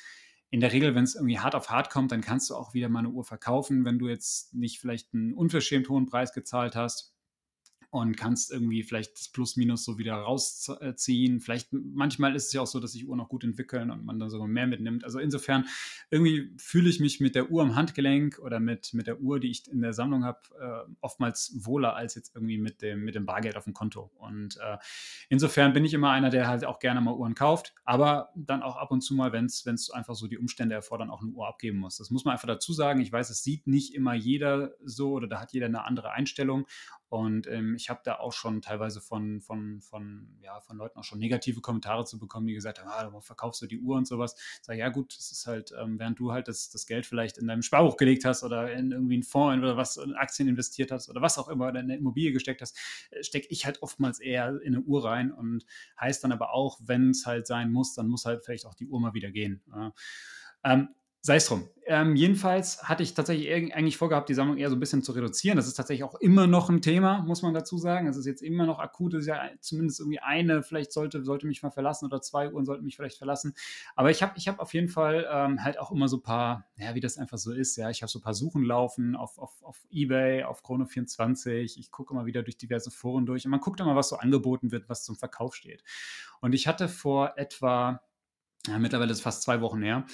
in der Regel, wenn es irgendwie hart auf hart kommt, dann kannst du auch wieder mal eine Uhr verkaufen, wenn du jetzt nicht vielleicht einen unverschämt hohen Preis gezahlt hast und kannst irgendwie vielleicht das Plus-Minus so wieder rausziehen. Vielleicht manchmal ist es ja auch so, dass sich Uhren auch gut entwickeln und man dann sogar mehr mitnimmt. Also insofern irgendwie fühle ich mich mit der Uhr am Handgelenk oder mit, mit der Uhr, die ich in der Sammlung habe, äh, oftmals wohler als jetzt irgendwie mit dem, mit dem Bargeld auf dem Konto. Und äh, insofern bin ich immer einer, der halt auch gerne mal Uhren kauft, aber dann auch ab und zu mal, wenn es einfach so die Umstände erfordern, auch eine Uhr abgeben muss. Das muss man einfach dazu sagen. Ich weiß, es sieht nicht immer jeder so oder da hat jeder eine andere Einstellung. Und ähm, ich habe da auch schon teilweise von, von, von, ja, von Leuten auch schon negative Kommentare zu bekommen, die gesagt haben, ah, warum verkaufst du die Uhr und sowas. Ich sage, ja gut, das ist halt, ähm, während du halt das, das Geld vielleicht in deinem Sparbuch gelegt hast oder in irgendwie einen Fonds oder was, in Aktien investiert hast oder was auch immer, oder in eine Immobilie gesteckt hast, äh, stecke ich halt oftmals eher in eine Uhr rein und heißt dann aber auch, wenn es halt sein muss, dann muss halt vielleicht auch die Uhr mal wieder gehen. Ja. Ähm, Sei es drum. Ähm, jedenfalls hatte ich tatsächlich eigentlich vorgehabt, die Sammlung eher so ein bisschen zu reduzieren. Das ist tatsächlich auch immer noch ein Thema, muss man dazu sagen. Es ist jetzt immer noch akut. Es ist ja zumindest irgendwie eine, vielleicht sollte, sollte mich mal verlassen oder zwei Uhren sollten mich vielleicht verlassen. Aber ich habe ich hab auf jeden Fall ähm, halt auch immer so ein paar, ja, wie das einfach so ist. Ja, ich habe so ein paar Suchen laufen auf, auf, auf Ebay, auf Chrono24. Ich gucke immer wieder durch diverse Foren durch und man guckt immer, was so angeboten wird, was zum Verkauf steht. Und ich hatte vor etwa, ja, mittlerweile ist es fast zwei Wochen her,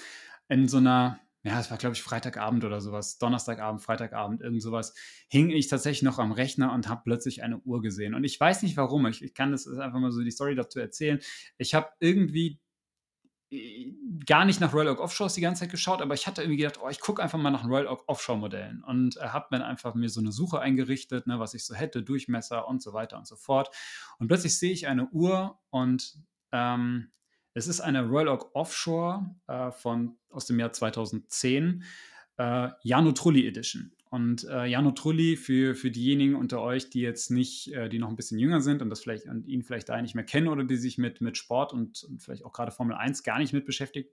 in so einer, ja, es war glaube ich Freitagabend oder sowas, Donnerstagabend, Freitagabend, irgend sowas, hing ich tatsächlich noch am Rechner und habe plötzlich eine Uhr gesehen. Und ich weiß nicht warum, ich, ich kann das einfach mal so die Story dazu erzählen. Ich habe irgendwie äh, gar nicht nach Royal Oak Offshores die ganze Zeit geschaut, aber ich hatte irgendwie gedacht, oh, ich gucke einfach mal nach Royal Oak Offshore Modellen und äh, habe dann einfach mir so eine Suche eingerichtet, ne, was ich so hätte, Durchmesser und so weiter und so fort. Und plötzlich sehe ich eine Uhr und ähm, es ist eine Royal Oak Offshore äh, von, aus dem Jahr 2010, äh, Jano Trulli Edition. Und äh, Jano Trulli, für, für diejenigen unter euch, die jetzt nicht, äh, die noch ein bisschen jünger sind und das vielleicht und ihn vielleicht da nicht mehr kennen oder die sich mit, mit Sport und, und vielleicht auch gerade Formel 1 gar nicht mit beschäftigt.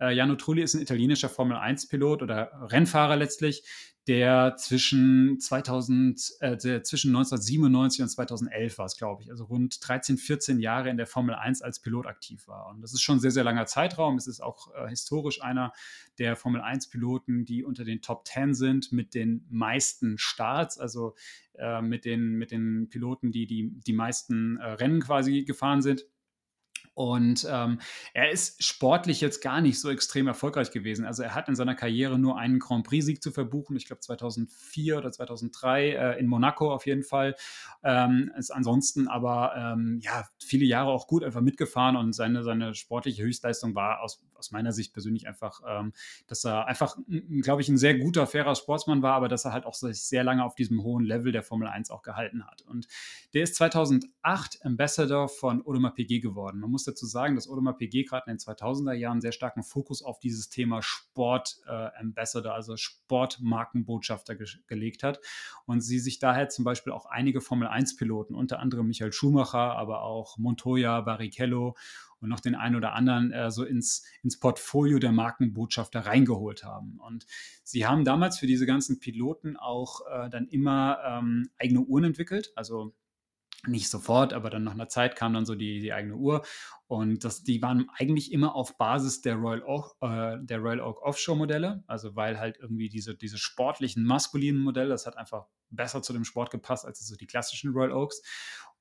Äh, Jano Trulli ist ein italienischer Formel 1-Pilot oder Rennfahrer letztlich, der zwischen 2000, äh, der zwischen 1997 und 2011 war es, glaube ich, also rund 13, 14 Jahre in der Formel 1 als Pilot aktiv war. Und das ist schon ein sehr, sehr langer Zeitraum. Es ist auch äh, historisch einer der Formel 1 Piloten, die unter den Top 10 sind mit den meisten Starts, also äh, mit, den, mit den Piloten, die die, die meisten äh, Rennen quasi gefahren sind. Und ähm, er ist sportlich jetzt gar nicht so extrem erfolgreich gewesen. Also er hat in seiner Karriere nur einen Grand Prix-Sieg zu verbuchen, ich glaube 2004 oder 2003 äh, in Monaco auf jeden Fall. Ähm, ist ansonsten aber ähm, ja viele Jahre auch gut einfach mitgefahren und seine, seine sportliche Höchstleistung war aus, aus meiner Sicht persönlich einfach, ähm, dass er einfach, glaube ich, ein sehr guter, fairer Sportsmann war, aber dass er halt auch sich sehr lange auf diesem hohen Level der Formel 1 auch gehalten hat. Und der ist 2008 Ambassador von Audemars Piguet geworden. Man muss dazu sagen, dass Audemars PG gerade in den 2000er Jahren sehr starken Fokus auf dieses Thema Sport äh, Ambassador, also Sportmarkenbotschafter ge gelegt hat und sie sich daher zum Beispiel auch einige Formel 1 Piloten, unter anderem Michael Schumacher, aber auch Montoya, Barrichello und noch den einen oder anderen äh, so ins, ins Portfolio der Markenbotschafter reingeholt haben. Und sie haben damals für diese ganzen Piloten auch äh, dann immer ähm, eigene Uhren entwickelt. Also nicht sofort, aber dann nach einer Zeit kam dann so die, die eigene Uhr. Und das, die waren eigentlich immer auf Basis der Royal Oak, äh, der Royal Oak Offshore Modelle, also weil halt irgendwie diese, diese sportlichen, maskulinen Modelle, das hat einfach besser zu dem Sport gepasst als so die klassischen Royal Oaks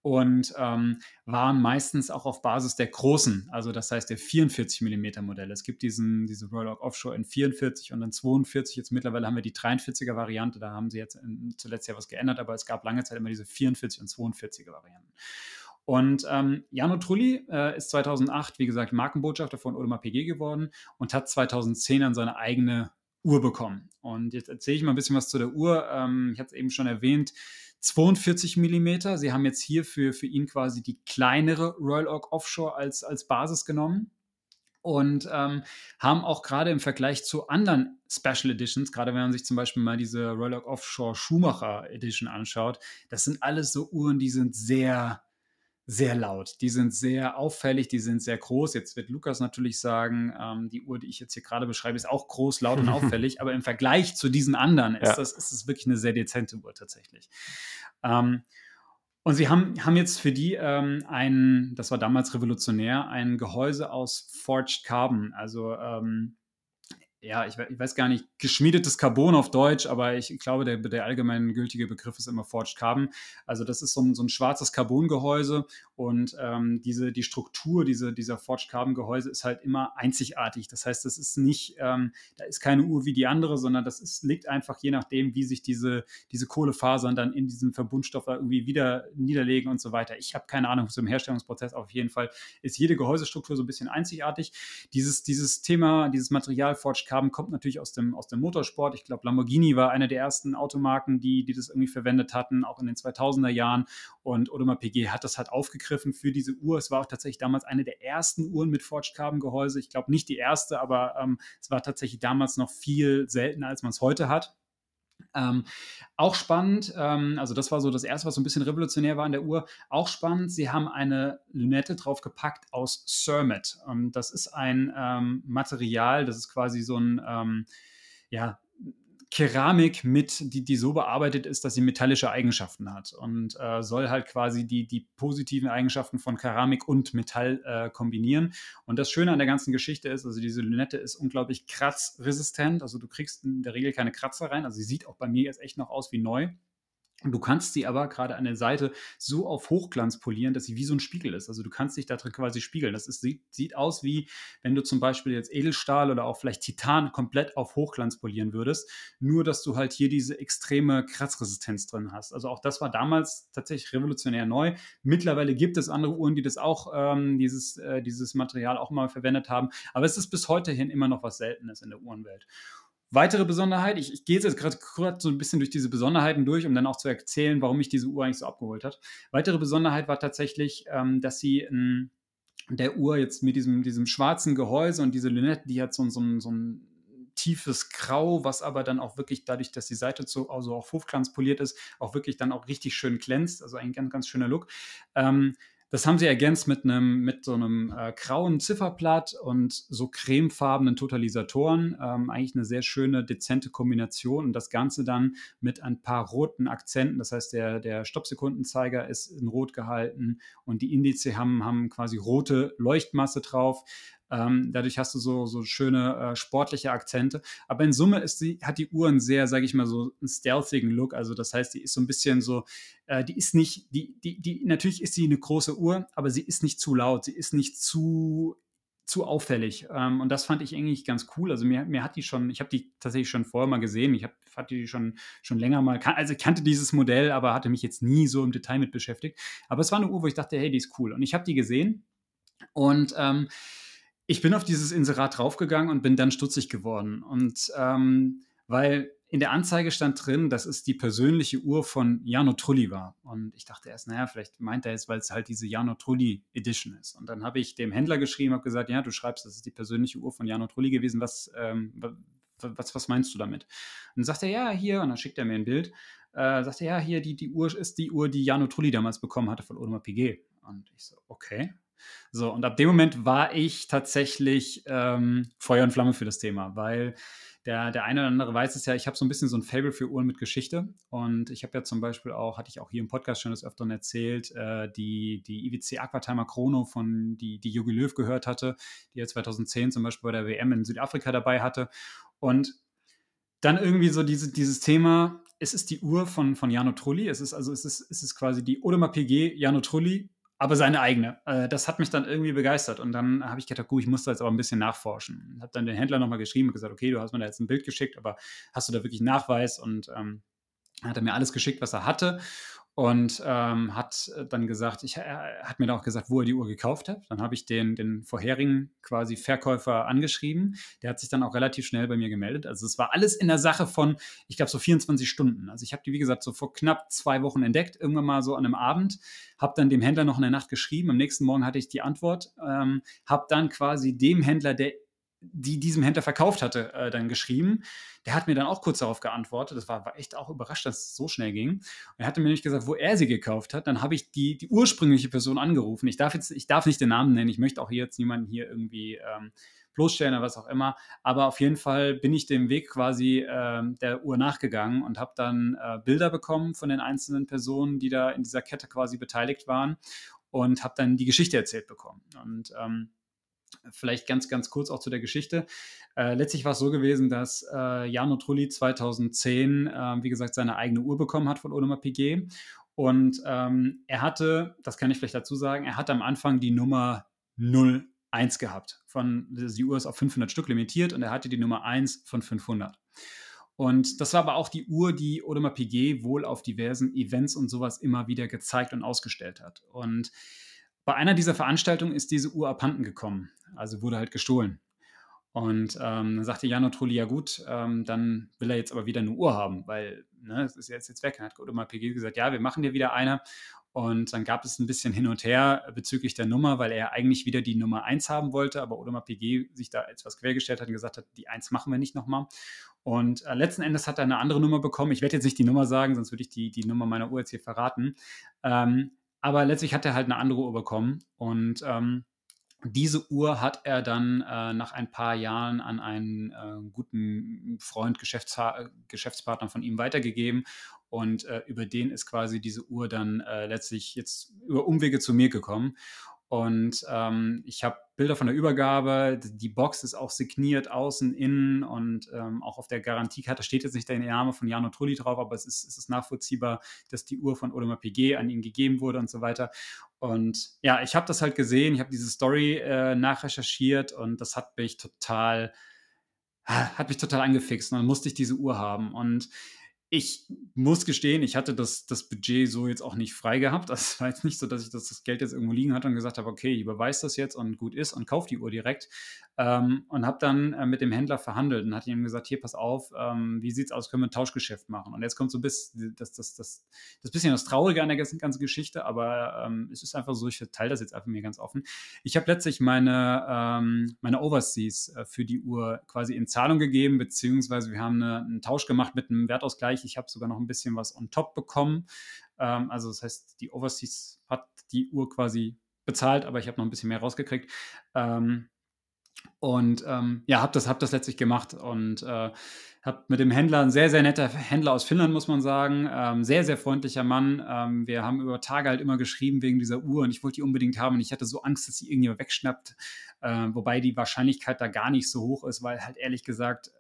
und ähm, waren meistens auch auf Basis der großen, also das heißt der 44 mm Modelle. Es gibt diesen, diese Royal Oak Offshore in 44 und dann 42. Jetzt mittlerweile haben wir die 43er Variante, da haben sie jetzt in, zuletzt ja was geändert, aber es gab lange Zeit immer diese 44 und 42er Varianten. Und ähm, Jano Trulli äh, ist 2008, wie gesagt, Markenbotschafter von Audemars PG geworden und hat 2010 dann seine eigene Uhr bekommen. Und jetzt erzähle ich mal ein bisschen was zu der Uhr. Ähm, ich hatte es eben schon erwähnt. 42 mm. Sie haben jetzt hier für, für ihn quasi die kleinere Royal Oak Offshore als, als Basis genommen und ähm, haben auch gerade im Vergleich zu anderen Special Editions, gerade wenn man sich zum Beispiel mal diese Royal Oak Offshore Schumacher Edition anschaut, das sind alles so Uhren, die sind sehr, sehr laut. Die sind sehr auffällig, die sind sehr groß. Jetzt wird Lukas natürlich sagen, ähm, die Uhr, die ich jetzt hier gerade beschreibe, ist auch groß, laut und auffällig, aber im Vergleich zu diesen anderen ist, ja. das, ist das wirklich eine sehr dezente Uhr tatsächlich. Ähm, und sie haben, haben jetzt für die ähm, ein, das war damals revolutionär, ein Gehäuse aus Forged Carbon, also ähm, ja, ich, ich, weiß gar nicht, geschmiedetes Carbon auf Deutsch, aber ich glaube, der, der allgemein gültige Begriff ist immer Forged Carbon. Also das ist so ein, so ein schwarzes Carbongehäuse und ähm, diese, die Struktur diese, dieser Forged Carbon Gehäuse ist halt immer einzigartig. Das heißt, das ist nicht, ähm, da ist keine Uhr wie die andere, sondern das ist, liegt einfach je nachdem, wie sich diese, diese Kohlefasern dann in diesem Verbundstoff irgendwie wieder niederlegen und so weiter. Ich habe keine Ahnung zum Herstellungsprozess. Auf jeden Fall ist jede Gehäusestruktur so ein bisschen einzigartig. Dieses, dieses Thema, dieses Material Forged Carbon haben, kommt natürlich aus dem, aus dem Motorsport. Ich glaube, Lamborghini war eine der ersten Automarken, die, die das irgendwie verwendet hatten, auch in den 2000er Jahren. Und Audemars Piguet hat das halt aufgegriffen für diese Uhr. Es war auch tatsächlich damals eine der ersten Uhren mit Forged Carbon Gehäuse. Ich glaube nicht die erste, aber ähm, es war tatsächlich damals noch viel seltener, als man es heute hat. Ähm, auch spannend, ähm, also das war so das erste, was so ein bisschen revolutionär war an der Uhr. Auch spannend, sie haben eine Lünette draufgepackt aus Cermet. Ähm, das ist ein ähm, Material, das ist quasi so ein, ähm, ja, Keramik mit, die, die so bearbeitet ist, dass sie metallische Eigenschaften hat und äh, soll halt quasi die, die positiven Eigenschaften von Keramik und Metall äh, kombinieren. Und das Schöne an der ganzen Geschichte ist, also diese Lünette ist unglaublich kratzresistent, also du kriegst in der Regel keine Kratzer rein, also sie sieht auch bei mir jetzt echt noch aus wie neu. Du kannst sie aber gerade an der Seite so auf Hochglanz polieren, dass sie wie so ein Spiegel ist. Also du kannst dich da drin quasi spiegeln. Das ist, sieht, sieht aus wie, wenn du zum Beispiel jetzt Edelstahl oder auch vielleicht Titan komplett auf Hochglanz polieren würdest. Nur, dass du halt hier diese extreme Kratzresistenz drin hast. Also auch das war damals tatsächlich revolutionär neu. Mittlerweile gibt es andere Uhren, die das auch, ähm, dieses, äh, dieses Material auch mal verwendet haben. Aber es ist bis heute hin immer noch was Seltenes in der Uhrenwelt. Weitere Besonderheit, ich, ich gehe jetzt gerade so ein bisschen durch diese Besonderheiten durch, um dann auch zu erzählen, warum mich diese Uhr eigentlich so abgeholt hat. Weitere Besonderheit war tatsächlich, ähm, dass sie in der Uhr jetzt mit diesem, diesem schwarzen Gehäuse und diese Lünette, die hat so, so, so ein tiefes Grau, was aber dann auch wirklich dadurch, dass die Seite so also auch hochglanz poliert ist, auch wirklich dann auch richtig schön glänzt. Also ein ganz, ganz schöner Look. Ähm, das haben sie ergänzt mit einem mit so einem äh, grauen Zifferblatt und so cremefarbenen Totalisatoren. Ähm, eigentlich eine sehr schöne, dezente Kombination und das Ganze dann mit ein paar roten Akzenten. Das heißt, der, der Stoppsekundenzeiger ist in Rot gehalten und die Indize haben, haben quasi rote Leuchtmasse drauf. Ähm, dadurch hast du so, so schöne äh, sportliche Akzente. Aber in Summe ist die, hat die Uhr einen sehr, sage ich mal, so einen stealthigen Look. Also das heißt, die ist so ein bisschen so, äh, die ist nicht, die, die, die, natürlich ist sie eine große Uhr, aber sie ist nicht zu laut, sie ist nicht zu zu auffällig. Ähm, und das fand ich eigentlich ganz cool. Also mir, mir hat die schon, ich habe die tatsächlich schon vorher mal gesehen. Ich hab, hatte die schon, schon länger mal, also ich kannte dieses Modell, aber hatte mich jetzt nie so im Detail mit beschäftigt. Aber es war eine Uhr, wo ich dachte, hey, die ist cool. Und ich habe die gesehen und ähm, ich bin auf dieses Inserat draufgegangen und bin dann stutzig geworden. Und ähm, weil in der Anzeige stand drin, dass es die persönliche Uhr von Jano Trulli war. Und ich dachte erst, naja, vielleicht meint er es, weil es halt diese Jano Trulli Edition ist. Und dann habe ich dem Händler geschrieben, habe gesagt, ja, du schreibst, das ist die persönliche Uhr von Jano Trulli gewesen. Was, ähm, was, was meinst du damit? Und dann sagt er, ja, hier, und dann schickt er mir ein Bild. Äh, sagt er, ja, hier, die, die Uhr ist die Uhr, die Jano Trulli damals bekommen hatte von Audemars Piguet. Und ich so, okay. So, und ab dem Moment war ich tatsächlich ähm, Feuer und Flamme für das Thema, weil der, der eine oder andere weiß es ja, ich habe so ein bisschen so ein Fable für Uhren mit Geschichte. Und ich habe ja zum Beispiel auch, hatte ich auch hier im Podcast schon des Öfteren erzählt, äh, die, die IWC Aquatimer Chrono von die, die Jogi Löw gehört hatte, die er 2010 zum Beispiel bei der WM in Südafrika dabei hatte. Und dann irgendwie so diese, dieses Thema, es ist die Uhr von, von Jano Trulli, es ist also es ist, es ist quasi die Audemars PG Jano Trulli aber seine eigene. Äh, das hat mich dann irgendwie begeistert. Und dann habe ich gedacht, gut, ich muss da jetzt aber ein bisschen nachforschen. Habe dann den Händler nochmal geschrieben und gesagt, okay, du hast mir da jetzt ein Bild geschickt, aber hast du da wirklich Nachweis? Und ähm, hat er mir alles geschickt, was er hatte und ähm, hat dann gesagt, ich, er hat mir dann auch gesagt, wo er die Uhr gekauft hat. Dann habe ich den, den vorherigen quasi Verkäufer angeschrieben. Der hat sich dann auch relativ schnell bei mir gemeldet. Also es war alles in der Sache von, ich glaube, so 24 Stunden. Also ich habe die, wie gesagt, so vor knapp zwei Wochen entdeckt, irgendwann mal so an einem Abend, habe dann dem Händler noch in der Nacht geschrieben. Am nächsten Morgen hatte ich die Antwort, ähm, habe dann quasi dem Händler, der die diesem Händler verkauft hatte, äh, dann geschrieben. Der hat mir dann auch kurz darauf geantwortet. Das war, war echt auch überrascht, dass es so schnell ging. Und er hatte mir nicht gesagt, wo er sie gekauft hat. Dann habe ich die, die ursprüngliche Person angerufen. Ich darf jetzt, ich darf nicht den Namen nennen. Ich möchte auch jetzt niemanden hier irgendwie ähm, bloßstellen oder was auch immer. Aber auf jeden Fall bin ich dem Weg quasi äh, der Uhr nachgegangen und habe dann äh, Bilder bekommen von den einzelnen Personen, die da in dieser Kette quasi beteiligt waren und habe dann die Geschichte erzählt bekommen. Und ähm, Vielleicht ganz, ganz kurz auch zu der Geschichte. Äh, letztlich war es so gewesen, dass äh, Jano Trulli 2010, äh, wie gesagt, seine eigene Uhr bekommen hat von Audemars Piguet. Und ähm, er hatte, das kann ich vielleicht dazu sagen, er hatte am Anfang die Nummer 01 gehabt. Von, die Uhr ist auf 500 Stück limitiert und er hatte die Nummer 1 von 500. Und das war aber auch die Uhr, die Audemars Piguet wohl auf diversen Events und sowas immer wieder gezeigt und ausgestellt hat. Und bei einer dieser Veranstaltungen ist diese Uhr abhanden gekommen, also wurde halt gestohlen. Und ähm, dann sagte Jano Trulli, ja gut, ähm, dann will er jetzt aber wieder eine Uhr haben, weil ne, es ist jetzt, jetzt weg. Dann hat Audemars Piguet gesagt, ja, wir machen dir wieder eine. Und dann gab es ein bisschen hin und her bezüglich der Nummer, weil er eigentlich wieder die Nummer 1 haben wollte, aber Audemars Piguet sich da etwas quergestellt hat und gesagt hat, die 1 machen wir nicht nochmal. Und äh, letzten Endes hat er eine andere Nummer bekommen. Ich werde jetzt nicht die Nummer sagen, sonst würde ich die, die Nummer meiner Uhr jetzt hier verraten. Ähm, aber letztlich hat er halt eine andere Uhr bekommen. Und ähm, diese Uhr hat er dann äh, nach ein paar Jahren an einen äh, guten Freund, Geschäftsha Geschäftspartner von ihm weitergegeben. Und äh, über den ist quasi diese Uhr dann äh, letztlich jetzt über Umwege zu mir gekommen. Und ähm, ich habe Bilder von der Übergabe. Die Box ist auch signiert, außen, innen und ähm, auch auf der Garantiekarte steht jetzt nicht der Name von Jano Trulli drauf, aber es ist, es ist nachvollziehbar, dass die Uhr von Audemars PG an ihn gegeben wurde und so weiter. Und ja, ich habe das halt gesehen, ich habe diese Story äh, nachrecherchiert und das hat mich total, hat mich total angefixt. Und dann musste ich diese Uhr haben. Und ich muss gestehen, ich hatte das, das Budget so jetzt auch nicht frei gehabt. Das war jetzt nicht so, dass ich das, das Geld jetzt irgendwo liegen hatte und gesagt habe, okay, ich überweise das jetzt und gut ist und kaufe die Uhr direkt. Ähm, und habe dann äh, mit dem Händler verhandelt und hatte ihm gesagt, hier, pass auf, ähm, wie es aus, können wir ein Tauschgeschäft machen? Und jetzt kommt so bis, das, das, das, das bisschen das Traurige an der ganzen, ganzen Geschichte, aber ähm, es ist einfach so, ich teile das jetzt einfach mir ganz offen. Ich habe letztlich meine, ähm, meine Overseas äh, für die Uhr quasi in Zahlung gegeben, beziehungsweise wir haben eine, einen Tausch gemacht mit einem Wertausgleich. Ich habe sogar noch ein bisschen was on top bekommen. Ähm, also das heißt, die Overseas hat die Uhr quasi bezahlt, aber ich habe noch ein bisschen mehr rausgekriegt. Ähm, und ähm, ja, habe das, hab das letztlich gemacht und äh, habe mit dem Händler, ein sehr, sehr netter Händler aus Finnland, muss man sagen, ähm, sehr, sehr freundlicher Mann. Ähm, wir haben über Tage halt immer geschrieben wegen dieser Uhr und ich wollte die unbedingt haben und ich hatte so Angst, dass sie irgendjemand wegschnappt, äh, wobei die Wahrscheinlichkeit da gar nicht so hoch ist, weil halt ehrlich gesagt,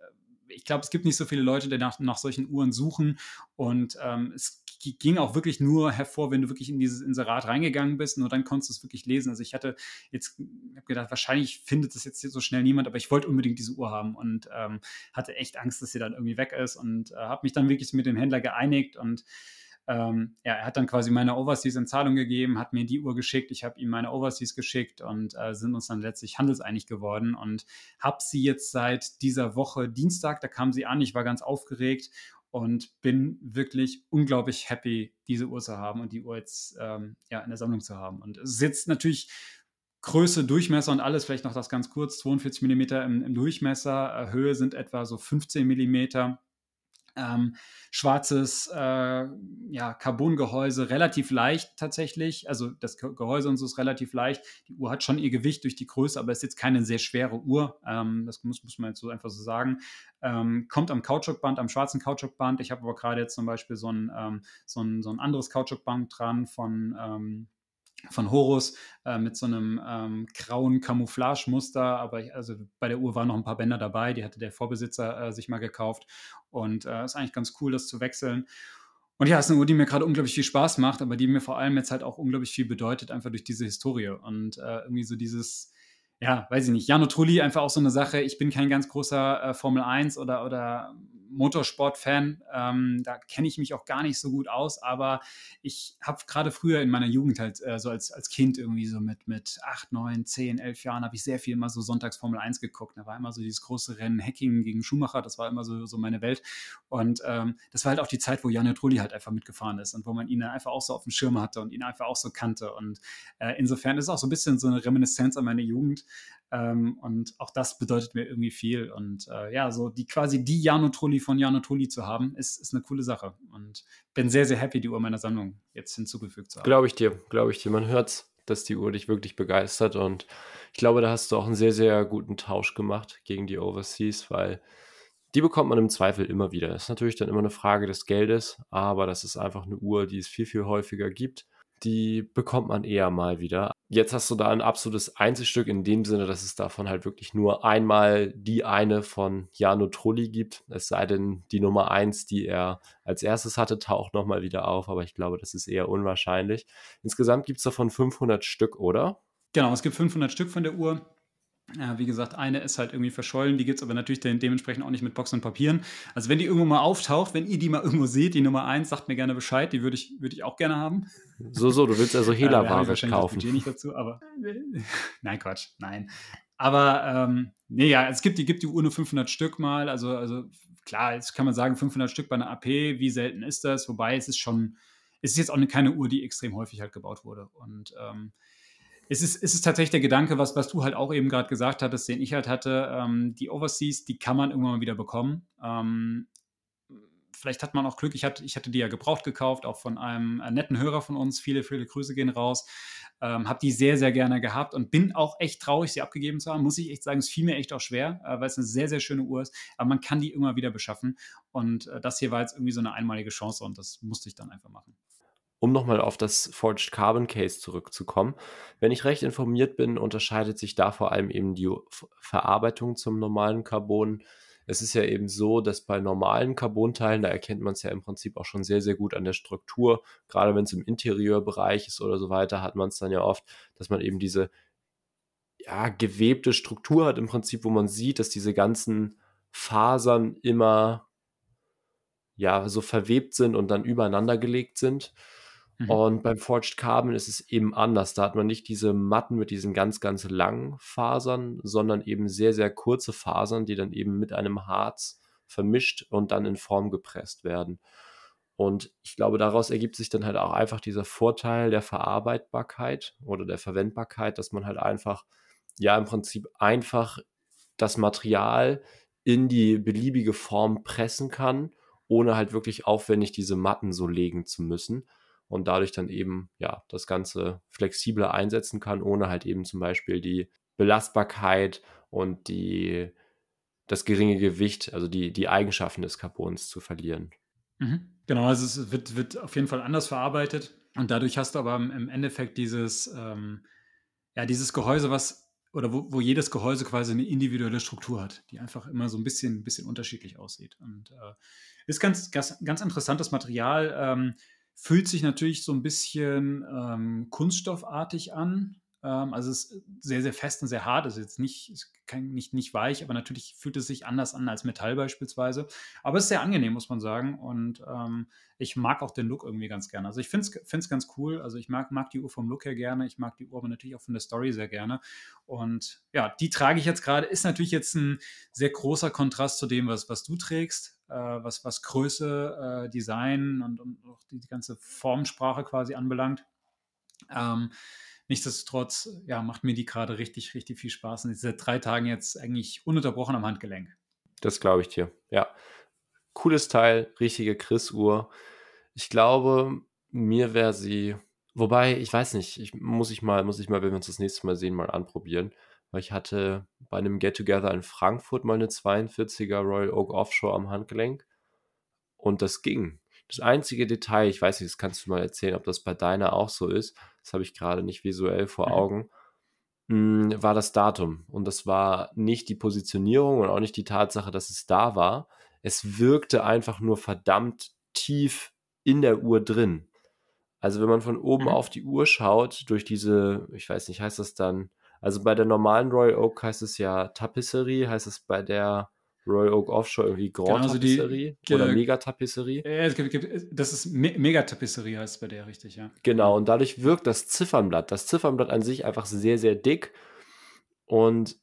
ich glaube, es gibt nicht so viele Leute, die nach, nach solchen Uhren suchen und ähm, es ging auch wirklich nur hervor, wenn du wirklich in dieses Inserat reingegangen bist. Nur dann konntest du es wirklich lesen. Also ich hatte jetzt hab gedacht, wahrscheinlich findet es jetzt so schnell niemand, aber ich wollte unbedingt diese Uhr haben und ähm, hatte echt Angst, dass sie dann irgendwie weg ist und äh, habe mich dann wirklich mit dem Händler geeinigt und ähm, ja, er hat dann quasi meine Overseas in Zahlung gegeben, hat mir die Uhr geschickt, ich habe ihm meine Overseas geschickt und äh, sind uns dann letztlich handelseinig geworden und habe sie jetzt seit dieser Woche Dienstag, da kam sie an, ich war ganz aufgeregt und bin wirklich unglaublich happy, diese Uhr zu haben und die Uhr jetzt ähm, ja, in der Sammlung zu haben. Und es ist jetzt natürlich Größe, Durchmesser und alles, vielleicht noch das ganz kurz, 42 mm im, im Durchmesser, äh, Höhe sind etwa so 15 mm ähm, schwarzes äh, ja, Carbongehäuse, relativ leicht tatsächlich. Also das Gehäuse und so ist relativ leicht. Die Uhr hat schon ihr Gewicht durch die Größe, aber ist jetzt keine sehr schwere Uhr. Ähm, das muss, muss man jetzt so einfach so sagen. Ähm, kommt am Kautschukband, am schwarzen Kautschukband. Ich habe aber gerade jetzt zum Beispiel so ein, ähm, so ein, so ein anderes Kautschukband dran von ähm, von Horus äh, mit so einem ähm, grauen Camouflage-Muster. Aber ich, also bei der Uhr waren noch ein paar Bänder dabei, die hatte der Vorbesitzer äh, sich mal gekauft. Und äh, ist eigentlich ganz cool, das zu wechseln. Und ja, es ist eine Uhr, die mir gerade unglaublich viel Spaß macht, aber die mir vor allem jetzt halt auch unglaublich viel bedeutet, einfach durch diese Historie. Und äh, irgendwie so dieses, ja, weiß ich nicht, Jano Trulli einfach auch so eine Sache. Ich bin kein ganz großer äh, Formel 1 oder, oder Motorsport-Fan. Ähm, da kenne ich mich auch gar nicht so gut aus, aber ich habe gerade früher in meiner Jugend halt äh, so als, als Kind irgendwie so mit, mit 8, 9, 10, 11 Jahren habe ich sehr viel immer so Sonntags Formel 1 geguckt. Da war immer so dieses große Rennen Hacking gegen Schumacher, das war immer so, so meine Welt. Und ähm, das war halt auch die Zeit, wo Janne Trulli halt einfach mitgefahren ist und wo man ihn einfach auch so auf dem Schirm hatte und ihn einfach auch so kannte. Und äh, insofern ist es auch so ein bisschen so eine Reminiszenz an meine Jugend. Ähm, und auch das bedeutet mir irgendwie viel. Und äh, ja, so die quasi die Jano Trulli von Jano Trulli zu haben, ist, ist eine coole Sache. Und bin sehr, sehr happy, die Uhr meiner Sammlung jetzt hinzugefügt zu haben. Glaube ich dir, glaube ich dir. Man hört dass die Uhr dich wirklich begeistert. Und ich glaube, da hast du auch einen sehr, sehr guten Tausch gemacht gegen die Overseas, weil die bekommt man im Zweifel immer wieder. Das ist natürlich dann immer eine Frage des Geldes, aber das ist einfach eine Uhr, die es viel, viel häufiger gibt die bekommt man eher mal wieder. Jetzt hast du da ein absolutes Einzelstück in dem Sinne, dass es davon halt wirklich nur einmal die eine von Jano Trulli gibt. Es sei denn, die Nummer 1, die er als erstes hatte, taucht nochmal wieder auf, aber ich glaube, das ist eher unwahrscheinlich. Insgesamt gibt es davon 500 Stück, oder? Genau, es gibt 500 Stück von der Uhr. Ja, wie gesagt, eine ist halt irgendwie verschollen, die gibt es aber natürlich dementsprechend auch nicht mit Boxen und Papieren. Also wenn die irgendwo mal auftaucht, wenn ihr die mal irgendwo seht, die Nummer 1, sagt mir gerne Bescheid, die würde ich, würd ich auch gerne haben. So, so, du willst also äh, kaufen. Das Budget nicht dazu, aber nein, Quatsch, nein. Aber ähm, nee, ja, es gibt die, gibt die Uhr nur 500 Stück mal. Also, also klar, jetzt kann man sagen, 500 Stück bei einer AP, wie selten ist das? Wobei es ist schon, es ist jetzt auch eine, keine Uhr, die extrem häufig halt gebaut wurde. Und ähm, es ist, es ist tatsächlich der Gedanke, was, was du halt auch eben gerade gesagt hattest, den ich halt hatte, ähm, die Overseas, die kann man irgendwann mal wieder bekommen. Ähm, vielleicht hat man auch Glück. Ich hatte, ich hatte die ja gebraucht gekauft, auch von einem äh, netten Hörer von uns. Viele, viele Grüße gehen raus. Ähm, habe die sehr, sehr gerne gehabt und bin auch echt traurig, sie abgegeben zu haben. Muss ich echt sagen, es fiel mir echt auch schwer, äh, weil es eine sehr, sehr schöne Uhr ist. Aber man kann die immer wieder beschaffen. Und äh, das hier war jetzt irgendwie so eine einmalige Chance und das musste ich dann einfach machen um nochmal auf das Forged Carbon Case zurückzukommen. Wenn ich recht informiert bin, unterscheidet sich da vor allem eben die Verarbeitung zum normalen Carbon es ist ja eben so, dass bei normalen Carbonteilen, da erkennt man es ja im Prinzip auch schon sehr, sehr gut an der Struktur, gerade wenn es im Interieurbereich ist oder so weiter, hat man es dann ja oft, dass man eben diese ja, gewebte Struktur hat im Prinzip, wo man sieht, dass diese ganzen Fasern immer ja so verwebt sind und dann übereinander gelegt sind. Mhm. Und beim Forged Carbon ist es eben anders. Da hat man nicht diese Matten mit diesen ganz, ganz langen Fasern, sondern eben sehr, sehr kurze Fasern, die dann eben mit einem Harz vermischt und dann in Form gepresst werden. Und ich glaube, daraus ergibt sich dann halt auch einfach dieser Vorteil der Verarbeitbarkeit oder der Verwendbarkeit, dass man halt einfach, ja, im Prinzip einfach das Material in die beliebige Form pressen kann, ohne halt wirklich aufwendig diese Matten so legen zu müssen und dadurch dann eben ja das Ganze flexibler einsetzen kann, ohne halt eben zum Beispiel die Belastbarkeit und die, das geringe Gewicht, also die, die Eigenschaften des Carbons zu verlieren. Mhm. Genau, also es wird, wird auf jeden Fall anders verarbeitet und dadurch hast du aber im Endeffekt dieses, ähm, ja, dieses Gehäuse, was oder wo, wo, jedes Gehäuse quasi eine individuelle Struktur hat, die einfach immer so ein bisschen, bisschen unterschiedlich aussieht. Und äh, ist ganz, ganz, ganz interessantes Material. Ähm, Fühlt sich natürlich so ein bisschen ähm, kunststoffartig an. Ähm, also es ist sehr, sehr fest und sehr hart. Es ist jetzt nicht, ist kein, nicht, nicht weich, aber natürlich fühlt es sich anders an als Metall beispielsweise. Aber es ist sehr angenehm, muss man sagen. Und ähm, ich mag auch den Look irgendwie ganz gerne. Also ich finde es ganz cool. Also ich mag, mag die Uhr vom Look her gerne. Ich mag die Uhr aber natürlich auch von der Story sehr gerne. Und ja, die trage ich jetzt gerade. Ist natürlich jetzt ein sehr großer Kontrast zu dem, was, was du trägst was, was Größe, äh, Design und, und auch die, die, ganze Formsprache quasi anbelangt. Ähm, nichtsdestotrotz, ja, macht mir die gerade richtig, richtig viel Spaß und ich seit drei Tagen jetzt eigentlich ununterbrochen am Handgelenk. Das glaube ich dir, ja. Cooles Teil, richtige Chris-Uhr. Ich glaube, mir wäre sie, wobei, ich weiß nicht, ich, muss ich mal, muss ich mal, wenn wir uns das nächste Mal sehen, mal anprobieren weil ich hatte bei einem Get-Together in Frankfurt mal eine 42er Royal Oak Offshore am Handgelenk und das ging. Das einzige Detail, ich weiß nicht, das kannst du mal erzählen, ob das bei deiner auch so ist, das habe ich gerade nicht visuell vor mhm. Augen, mhm. war das Datum. Und das war nicht die Positionierung und auch nicht die Tatsache, dass es da war. Es wirkte einfach nur verdammt tief in der Uhr drin. Also wenn man von oben mhm. auf die Uhr schaut, durch diese, ich weiß nicht, heißt das dann also bei der normalen Royal Oak heißt es ja Tapisserie, heißt es bei der Royal Oak Offshore irgendwie Grand genau, also Tapisserie die, oder Mega Tapisserie. Ja, gibt, gibt, das ist Me Mega Tapisserie heißt es bei der richtig, ja. Genau, und dadurch wirkt das Ziffernblatt, das Ziffernblatt an sich einfach sehr, sehr dick und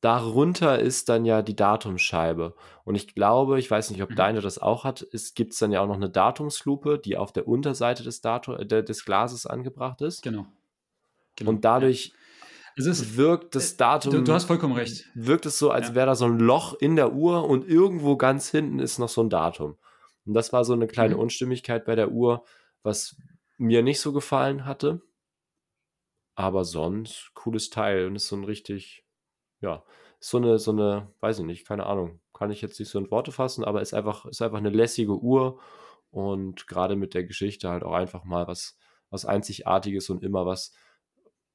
darunter ist dann ja die Datumscheibe. Und ich glaube, ich weiß nicht, ob mhm. deine das auch hat, es gibt dann ja auch noch eine Datumslupe, die auf der Unterseite des, Datum, äh, des Glases angebracht ist. Genau. genau. Und dadurch es ist, wirkt das äh, Datum. Du, du hast vollkommen recht. Wirkt es so, als ja. wäre da so ein Loch in der Uhr und irgendwo ganz hinten ist noch so ein Datum. Und das war so eine kleine mhm. Unstimmigkeit bei der Uhr, was mir nicht so gefallen hatte. Aber sonst, cooles Teil und ist so ein richtig, ja, so eine, so eine, weiß ich nicht, keine Ahnung, kann ich jetzt nicht so in Worte fassen, aber ist einfach, ist einfach eine lässige Uhr und gerade mit der Geschichte halt auch einfach mal was, was Einzigartiges und immer was,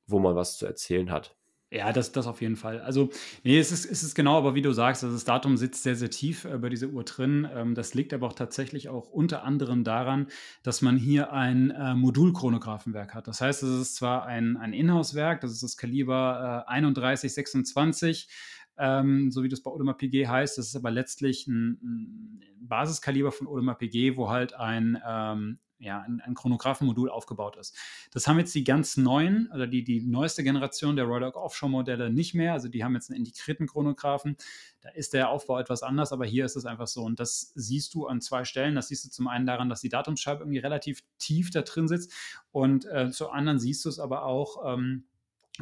wo man was zu erzählen hat. Ja, das, das auf jeden Fall. Also, nee, es ist, es ist genau, aber wie du sagst, also das Datum sitzt sehr, sehr tief äh, bei dieser Uhr drin. Ähm, das liegt aber auch tatsächlich auch unter anderem daran, dass man hier ein äh, Modulchronographenwerk hat. Das heißt, es ist zwar ein, ein Inhouse-Werk, das ist das Kaliber äh, 3126 ähm, so wie das bei Audemars PG heißt. Das ist aber letztlich ein, ein Basiskaliber von Audemars PG, wo halt ein ähm, ja, ein, ein Chronographenmodul aufgebaut ist. Das haben jetzt die ganz neuen, oder die, die neueste Generation der Royal Oak Offshore-Modelle nicht mehr. Also die haben jetzt einen integrierten Chronographen. Da ist der Aufbau etwas anders, aber hier ist es einfach so. Und das siehst du an zwei Stellen. Das siehst du zum einen daran, dass die Datumsscheibe irgendwie relativ tief da drin sitzt. Und äh, zum anderen siehst du es aber auch. Ähm,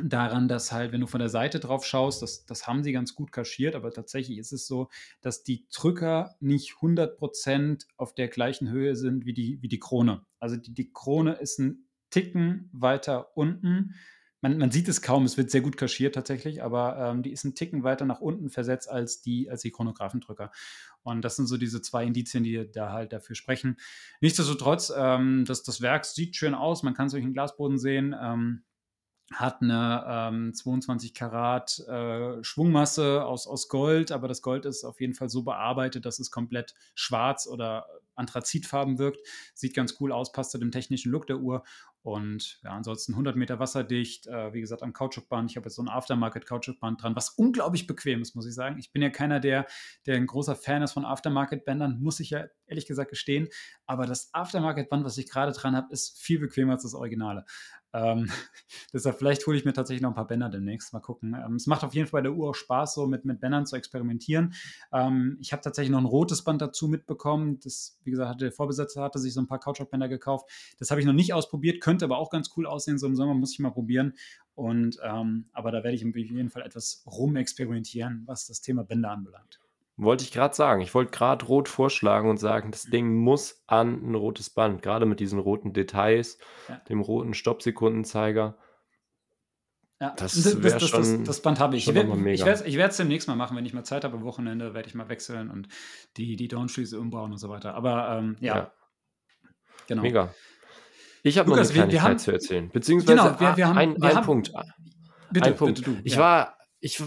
daran, dass halt, wenn du von der Seite drauf schaust, das, das haben sie ganz gut kaschiert, aber tatsächlich ist es so, dass die Drücker nicht 100% auf der gleichen Höhe sind wie die, wie die Krone. Also die, die Krone ist ein Ticken weiter unten. Man, man sieht es kaum, es wird sehr gut kaschiert tatsächlich, aber ähm, die ist ein Ticken weiter nach unten versetzt als die, als die Chronographendrücker. Und das sind so diese zwei Indizien, die da halt dafür sprechen. Nichtsdestotrotz, ähm, das, das Werk sieht schön aus, man kann es durch den Glasboden sehen. Ähm, hat eine ähm, 22 Karat äh, Schwungmasse aus, aus Gold, aber das Gold ist auf jeden Fall so bearbeitet, dass es komplett schwarz oder Anthrazitfarben wirkt. Sieht ganz cool aus, passt zu dem technischen Look der Uhr. Und ja, ansonsten 100 Meter wasserdicht, äh, wie gesagt, am Kautschukband. Ich habe jetzt so ein Aftermarket-Kautschukband dran, was unglaublich bequem ist, muss ich sagen. Ich bin ja keiner, der, der ein großer Fan ist von Aftermarket-Bändern, muss ich ja ehrlich gesagt gestehen. Aber das Aftermarket-Band, was ich gerade dran habe, ist viel bequemer als das Originale. Ähm, deshalb, vielleicht hole ich mir tatsächlich noch ein paar Bänder demnächst. Mal gucken. Ähm, es macht auf jeden Fall bei der Uhr auch Spaß, so mit, mit Bändern zu experimentieren. Ähm, ich habe tatsächlich noch ein rotes Band dazu mitbekommen. Das, wie gesagt, hatte der Vorbesitzer hatte sich so ein paar Kautschukbänder gekauft. Das habe ich noch nicht ausprobiert, könnte aber auch ganz cool aussehen. So im Sommer muss ich mal probieren. Und ähm, aber da werde ich auf jeden Fall etwas rumexperimentieren, was das Thema Bänder anbelangt. Wollte ich gerade sagen. Ich wollte gerade rot vorschlagen und sagen, das Ding muss an ein rotes Band, gerade mit diesen roten Details, ja. dem roten Stoppsekundenzeiger. Ja, das, das, das, schon, das, Band habe ich. Ich werde es demnächst mal machen, wenn ich mal Zeit habe am Wochenende, werde ich mal wechseln und die, die Downschließe umbauen und so weiter. Aber ähm, ja. ja. Genau. Mega. Ich habe noch eine Kleinigkeit wir, wir haben, zu erzählen. Beziehungsweise genau, wir, wir haben, ein, ein haben, Punkt. Bitte, ein Punkt. Bitte du, ich ja. war, ich,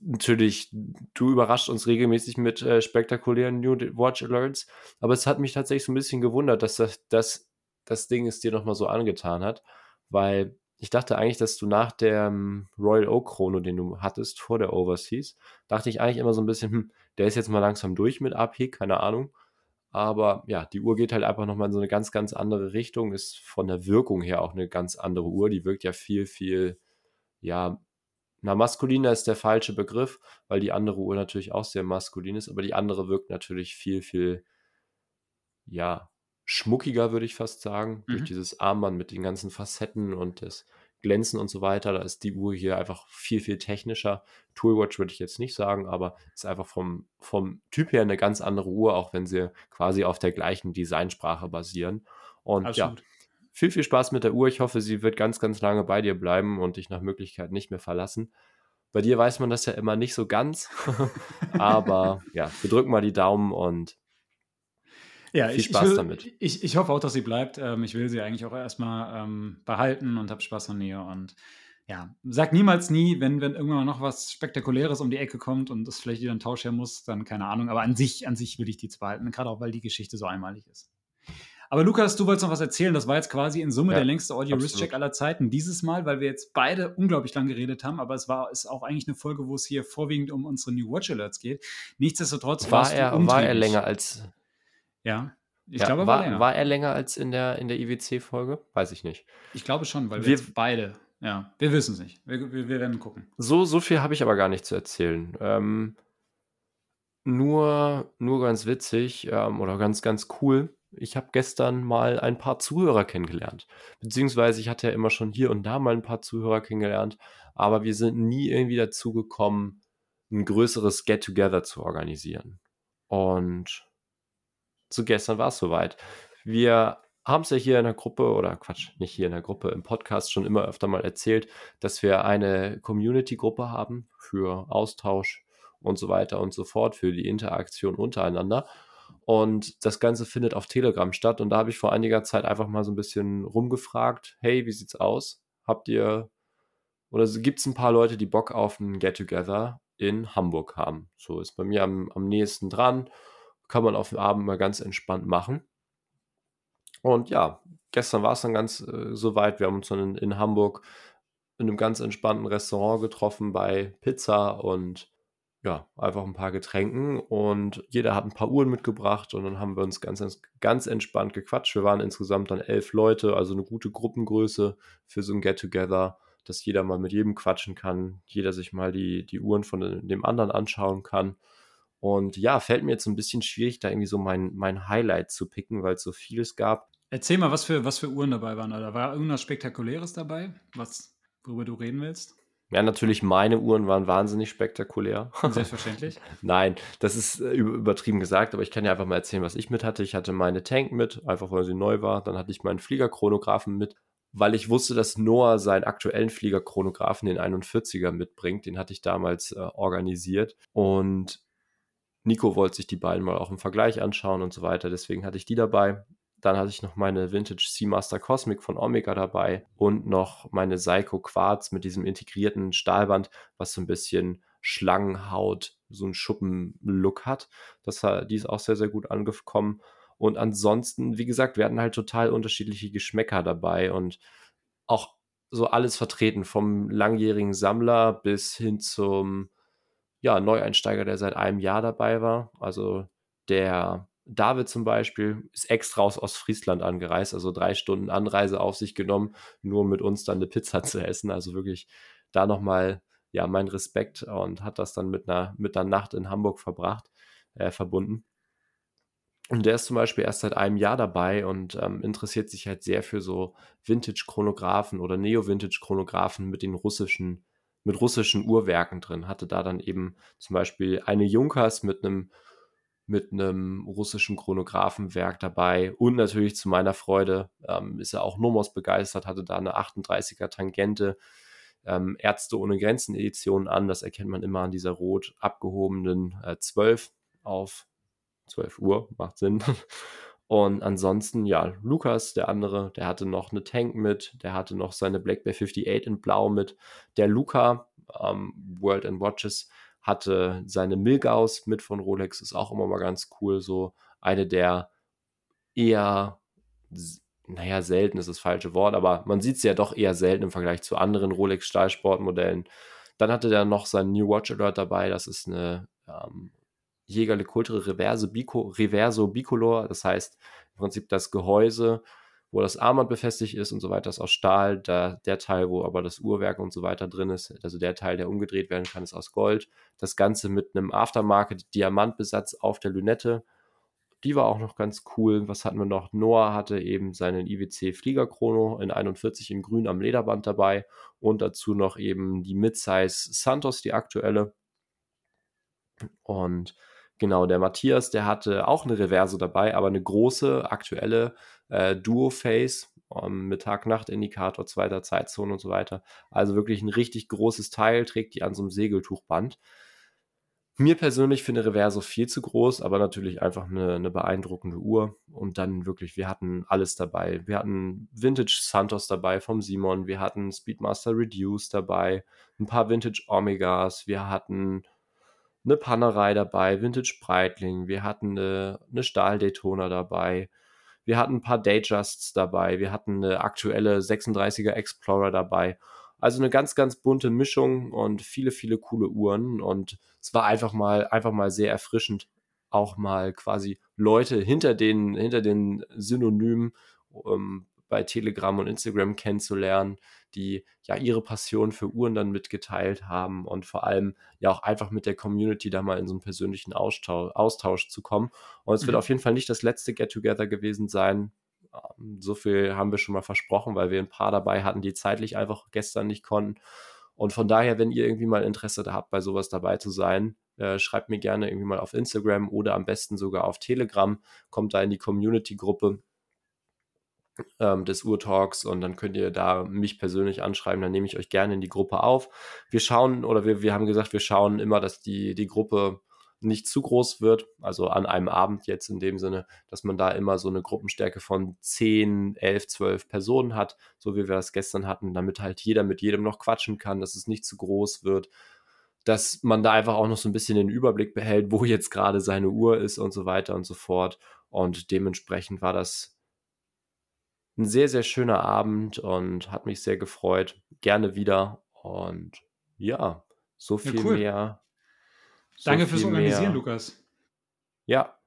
natürlich, du überrascht uns regelmäßig mit äh, spektakulären New Watch Alerts, aber es hat mich tatsächlich so ein bisschen gewundert, dass das, das, das Ding es dir nochmal so angetan hat, weil ich dachte eigentlich, dass du nach der um, Royal Oak Chrono, den du hattest vor der Overseas, dachte ich eigentlich immer so ein bisschen, hm, der ist jetzt mal langsam durch mit AP, keine Ahnung. Aber ja, die Uhr geht halt einfach nochmal in so eine ganz, ganz andere Richtung, ist von der Wirkung her auch eine ganz andere Uhr. Die wirkt ja viel, viel, ja, na, maskuliner ist der falsche Begriff, weil die andere Uhr natürlich auch sehr maskulin ist, aber die andere wirkt natürlich viel, viel, ja, schmuckiger, würde ich fast sagen, mhm. durch dieses Armband mit den ganzen Facetten und das Glänzen und so weiter. Da ist die Uhr hier einfach viel, viel technischer. Toolwatch würde ich jetzt nicht sagen, aber ist einfach vom, vom Typ her eine ganz andere Uhr, auch wenn sie quasi auf der gleichen Designsprache basieren. Und Absolut. ja, viel, viel Spaß mit der Uhr. Ich hoffe, sie wird ganz, ganz lange bei dir bleiben und dich nach Möglichkeit nicht mehr verlassen. Bei dir weiß man das ja immer nicht so ganz. Aber ja, wir drücken mal die Daumen und ja, viel Spaß ich will, damit. Ich, ich hoffe auch, dass sie bleibt. Ähm, ich will sie eigentlich auch erstmal ähm, behalten und habe Spaß an ihr. Und ja, sag niemals nie, wenn, wenn irgendwann noch was Spektakuläres um die Ecke kommt und es vielleicht wieder ein Tausch her muss, dann keine Ahnung. Aber an sich, an sich will ich die zwar behalten, gerade auch, weil die Geschichte so einmalig ist. Aber Lukas, du wolltest noch was erzählen. Das war jetzt quasi in Summe ja, der längste Audio-Wrist-Check aller Zeiten. Dieses Mal, weil wir jetzt beide unglaublich lang geredet haben, aber es war ist auch eigentlich eine Folge, wo es hier vorwiegend um unsere New Watch Alerts geht. Nichtsdestotrotz war er, war er länger als. Ja. Ich ja, glaube, war, war, länger. War er länger als in der, in der IWC-Folge? Weiß ich nicht. Ich glaube schon, weil wir, wir beide. Ja, wir wissen es nicht. Wir, wir, wir, werden gucken. So, so viel habe ich aber gar nicht zu erzählen. Ähm, nur, nur ganz witzig ähm, oder ganz, ganz cool ich habe gestern mal ein paar Zuhörer kennengelernt. Beziehungsweise ich hatte ja immer schon hier und da mal ein paar Zuhörer kennengelernt, aber wir sind nie irgendwie dazu gekommen, ein größeres Get-Together zu organisieren. Und zu gestern war es soweit. Wir haben es ja hier in der Gruppe, oder Quatsch, nicht hier in der Gruppe, im Podcast schon immer öfter mal erzählt, dass wir eine Community-Gruppe haben für Austausch und so weiter und so fort, für die Interaktion untereinander. Und das Ganze findet auf Telegram statt. Und da habe ich vor einiger Zeit einfach mal so ein bisschen rumgefragt: Hey, wie sieht's aus? Habt ihr oder gibt es ein paar Leute, die Bock auf ein Get-Together in Hamburg haben? So ist bei mir am, am nächsten dran. Kann man auf dem Abend mal ganz entspannt machen. Und ja, gestern war es dann ganz äh, soweit. Wir haben uns dann in, in Hamburg in einem ganz entspannten Restaurant getroffen bei Pizza und ja, einfach ein paar Getränken und jeder hat ein paar Uhren mitgebracht und dann haben wir uns ganz, ganz entspannt gequatscht. Wir waren insgesamt dann elf Leute, also eine gute Gruppengröße für so ein Get-Together, dass jeder mal mit jedem quatschen kann, jeder sich mal die, die Uhren von dem anderen anschauen kann. Und ja, fällt mir jetzt ein bisschen schwierig, da irgendwie so mein, mein Highlight zu picken, weil es so vieles gab. Erzähl mal, was für, was für Uhren dabei waren, oder war irgendwas Spektakuläres dabei, was, worüber du reden willst? Ja, natürlich, meine Uhren waren wahnsinnig spektakulär. Selbstverständlich. Nein, das ist äh, übertrieben gesagt, aber ich kann ja einfach mal erzählen, was ich mit hatte. Ich hatte meine Tank mit, einfach weil sie neu war. Dann hatte ich meinen Fliegerchronographen mit, weil ich wusste, dass Noah seinen aktuellen Fliegerchronographen, den 41er, mitbringt. Den hatte ich damals äh, organisiert. Und Nico wollte sich die beiden mal auch im Vergleich anschauen und so weiter. Deswegen hatte ich die dabei. Dann hatte ich noch meine Vintage Seamaster Cosmic von Omega dabei und noch meine Psycho Quartz mit diesem integrierten Stahlband, was so ein bisschen Schlangenhaut, so einen Schuppen-Look hat. Das, die ist auch sehr, sehr gut angekommen. Und ansonsten, wie gesagt, wir hatten halt total unterschiedliche Geschmäcker dabei und auch so alles vertreten, vom langjährigen Sammler bis hin zum ja, Neueinsteiger, der seit einem Jahr dabei war. Also der David zum Beispiel ist extra aus Ostfriesland angereist, also drei Stunden Anreise auf sich genommen, nur mit uns dann eine Pizza zu essen. Also wirklich da nochmal, ja, mein Respekt und hat das dann mit einer, mit einer Nacht in Hamburg verbracht, äh, verbunden. Und der ist zum Beispiel erst seit einem Jahr dabei und ähm, interessiert sich halt sehr für so Vintage-Chronographen oder Neo-Vintage-Chronographen mit den russischen, mit russischen Uhrwerken drin. Hatte da dann eben zum Beispiel eine Junkers mit einem mit einem russischen Chronographenwerk dabei und natürlich zu meiner Freude ähm, ist er auch Nomos begeistert, hatte da eine 38er Tangente, ähm, Ärzte ohne Grenzen Edition an, das erkennt man immer an dieser rot abgehobenen äh, 12 auf 12 Uhr, macht Sinn. Und ansonsten, ja, Lukas, der andere, der hatte noch eine Tank mit, der hatte noch seine Black Bear 58 in Blau mit. Der Luca, ähm, World and Watches, hatte seine Milgaus mit von Rolex, ist auch immer mal ganz cool. So eine der eher, naja, selten ist das falsche Wort, aber man sieht sie ja doch eher selten im Vergleich zu anderen Rolex Stahlsportmodellen. Dann hatte er noch sein New Watch Alert dabei, das ist eine ähm, Jägerle Kulture Reverse Bico, Reverso Bicolor, das heißt im Prinzip das Gehäuse, wo das Armband befestigt ist und so weiter, ist aus Stahl. Da, der Teil, wo aber das Uhrwerk und so weiter drin ist, also der Teil, der umgedreht werden kann, ist aus Gold. Das Ganze mit einem Aftermarket-Diamantbesatz auf der Lünette. Die war auch noch ganz cool. Was hatten wir noch? Noah hatte eben seinen IWC Fliegerchrono in 41 in grün am Lederband dabei und dazu noch eben die Midsize Santos, die aktuelle. Und genau, der Matthias, der hatte auch eine Reverse dabei, aber eine große, aktuelle äh, Duo-Face ähm, mit Tag-Nacht-Indikator, zweiter Zeitzone und so weiter. Also wirklich ein richtig großes Teil, trägt die an so einem Segeltuchband. Mir persönlich finde Reverso viel zu groß, aber natürlich einfach eine, eine, beeindruckende Uhr. Und dann wirklich, wir hatten alles dabei. Wir hatten Vintage Santos dabei vom Simon, wir hatten Speedmaster Reduce dabei, ein paar Vintage Omegas, wir hatten eine Panerei dabei, Vintage Breitling, wir hatten eine, eine Stahl-Daytona dabei, wir hatten ein paar Dayjusts dabei. Wir hatten eine aktuelle 36er Explorer dabei. Also eine ganz, ganz bunte Mischung und viele, viele coole Uhren. Und es war einfach mal, einfach mal sehr erfrischend, auch mal quasi Leute hinter den, hinter den Synonymen ähm, bei Telegram und Instagram kennenzulernen, die ja ihre Passion für Uhren dann mitgeteilt haben und vor allem ja auch einfach mit der Community da mal in so einen persönlichen Austausch, Austausch zu kommen. Und es mhm. wird auf jeden Fall nicht das letzte Get-Together gewesen sein. Ähm, so viel haben wir schon mal versprochen, weil wir ein paar dabei hatten, die zeitlich einfach gestern nicht konnten. Und von daher, wenn ihr irgendwie mal Interesse habt, bei sowas dabei zu sein, äh, schreibt mir gerne irgendwie mal auf Instagram oder am besten sogar auf Telegram. Kommt da in die Community-Gruppe ähm, des Urtalks und dann könnt ihr da mich persönlich anschreiben, dann nehme ich euch gerne in die Gruppe auf. Wir schauen oder wir, wir haben gesagt, wir schauen immer, dass die, die Gruppe nicht zu groß wird, also an einem Abend jetzt in dem Sinne, dass man da immer so eine Gruppenstärke von 10, 11, 12 Personen hat, so wie wir das gestern hatten, damit halt jeder mit jedem noch quatschen kann, dass es nicht zu groß wird, dass man da einfach auch noch so ein bisschen den Überblick behält, wo jetzt gerade seine Uhr ist und so weiter und so fort. Und dementsprechend war das ein sehr, sehr schöner Abend und hat mich sehr gefreut. Gerne wieder. Und ja, so viel ja, cool. mehr Danke fürs Organisieren, mehr. Lukas. Ja,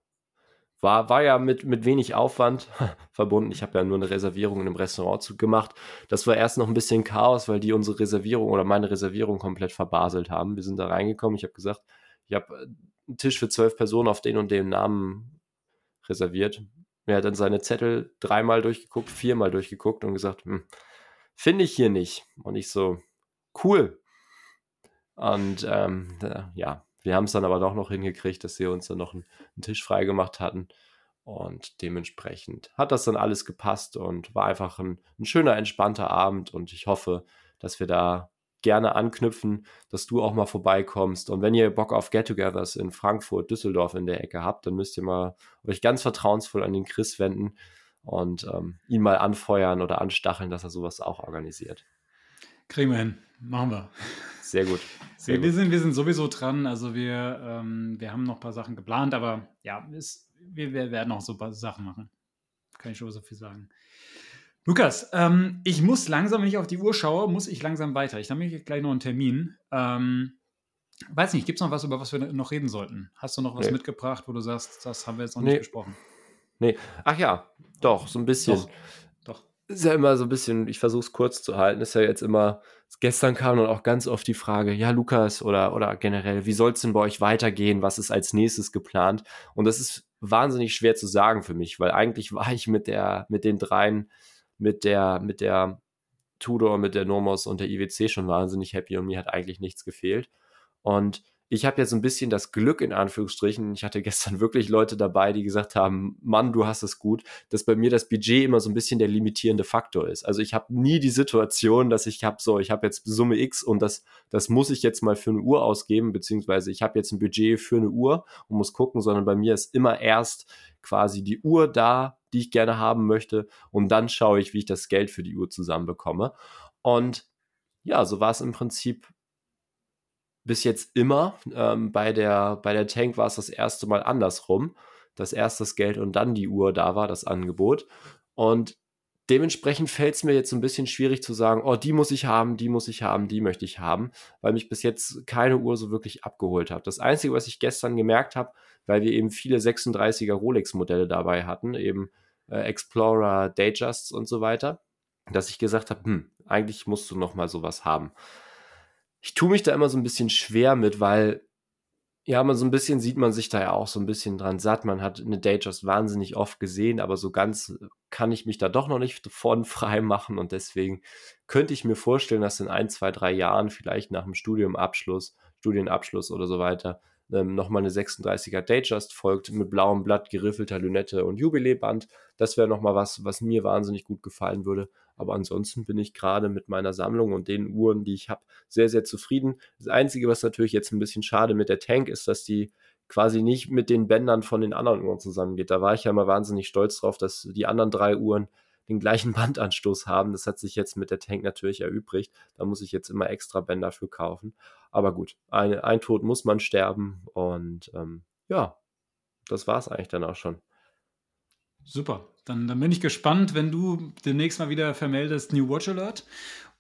war, war ja mit, mit wenig Aufwand verbunden. Ich habe ja nur eine Reservierung in einem Restaurant gemacht. Das war erst noch ein bisschen Chaos, weil die unsere Reservierung oder meine Reservierung komplett verbaselt haben. Wir sind da reingekommen. Ich habe gesagt, ich habe äh, einen Tisch für zwölf Personen auf den und dem Namen reserviert. Er hat dann seine Zettel dreimal durchgeguckt, viermal durchgeguckt und gesagt, hm, finde ich hier nicht. Und ich so, cool. Und ähm, ja, wir haben es dann aber doch noch hingekriegt, dass sie uns dann noch einen, einen Tisch freigemacht hatten. Und dementsprechend hat das dann alles gepasst und war einfach ein, ein, schöner, entspannter Abend. Und ich hoffe, dass wir da gerne anknüpfen, dass du auch mal vorbeikommst. Und wenn ihr Bock auf Get-togethers in Frankfurt, Düsseldorf in der Ecke habt, dann müsst ihr mal euch ganz vertrauensvoll an den Chris wenden und ähm, ihn mal anfeuern oder anstacheln, dass er sowas auch organisiert. Kriegen wir hin. Machen wir. Sehr gut. Sehr wir, gut. Sind, wir sind sowieso dran. Also wir, ähm, wir haben noch ein paar Sachen geplant, aber ja, ist, wir, wir, werden noch so ein paar Sachen machen. Kann ich schon so viel sagen. Lukas, ähm, ich muss langsam, wenn ich auf die Uhr schaue, muss ich langsam weiter. Ich habe gleich noch einen Termin. Ähm, weiß nicht, gibt es noch was, über was wir noch reden sollten? Hast du noch was nee. mitgebracht, wo du sagst, das haben wir jetzt noch nee. nicht besprochen? Nee. Ach ja, doch, so ein bisschen. Doch. doch. Ist ja immer so ein bisschen, ich versuche es kurz zu halten, ist ja jetzt immer gestern kam dann auch ganz oft die Frage, ja, Lukas oder, oder generell, wie soll es denn bei euch weitergehen? Was ist als nächstes geplant? Und das ist wahnsinnig schwer zu sagen für mich, weil eigentlich war ich mit der, mit den dreien, mit der, mit der Tudor, mit der Nomos und der IWC schon wahnsinnig happy und mir hat eigentlich nichts gefehlt. Und ich habe jetzt ein bisschen das Glück in Anführungsstrichen. Ich hatte gestern wirklich Leute dabei, die gesagt haben, Mann, du hast es gut, dass bei mir das Budget immer so ein bisschen der limitierende Faktor ist. Also ich habe nie die Situation, dass ich habe so, ich habe jetzt Summe X und das, das muss ich jetzt mal für eine Uhr ausgeben, beziehungsweise ich habe jetzt ein Budget für eine Uhr und muss gucken, sondern bei mir ist immer erst quasi die Uhr da, die ich gerne haben möchte und dann schaue ich, wie ich das Geld für die Uhr zusammenbekomme. Und ja, so war es im Prinzip bis jetzt immer. Ähm, bei, der, bei der Tank war es das erste Mal andersrum, dass erst das Geld und dann die Uhr da war, das Angebot. Und dementsprechend fällt es mir jetzt ein bisschen schwierig zu sagen, oh, die muss ich haben, die muss ich haben, die möchte ich haben, weil mich bis jetzt keine Uhr so wirklich abgeholt hat. Das Einzige, was ich gestern gemerkt habe, weil wir eben viele 36er Rolex-Modelle dabei hatten, eben äh, Explorer, Datjusts und so weiter, dass ich gesagt habe, hm, eigentlich musst du noch mal sowas haben ich tue mich da immer so ein bisschen schwer mit, weil ja, man so ein bisschen sieht man sich da ja auch so ein bisschen dran satt. Man hat eine Datejust wahnsinnig oft gesehen, aber so ganz kann ich mich da doch noch nicht von frei machen und deswegen könnte ich mir vorstellen, dass in ein, zwei, drei Jahren vielleicht nach dem Studiumabschluss, Studienabschluss oder so weiter ähm, nochmal eine 36er Datejust folgt mit blauem Blatt, geriffelter Lünette und Jubiläeband. Das wäre nochmal was, was mir wahnsinnig gut gefallen würde. Aber ansonsten bin ich gerade mit meiner Sammlung und den Uhren, die ich habe, sehr, sehr zufrieden. Das Einzige, was natürlich jetzt ein bisschen schade mit der Tank ist, dass die quasi nicht mit den Bändern von den anderen Uhren zusammengeht. Da war ich ja mal wahnsinnig stolz drauf, dass die anderen drei Uhren den gleichen Bandanstoß haben. Das hat sich jetzt mit der Tank natürlich erübrigt. Da muss ich jetzt immer extra Bänder für kaufen. Aber gut, ein, ein Tod muss man sterben und ähm, ja, das war es eigentlich dann auch schon. Super, dann, dann bin ich gespannt, wenn du demnächst mal wieder vermeldest New Watch Alert.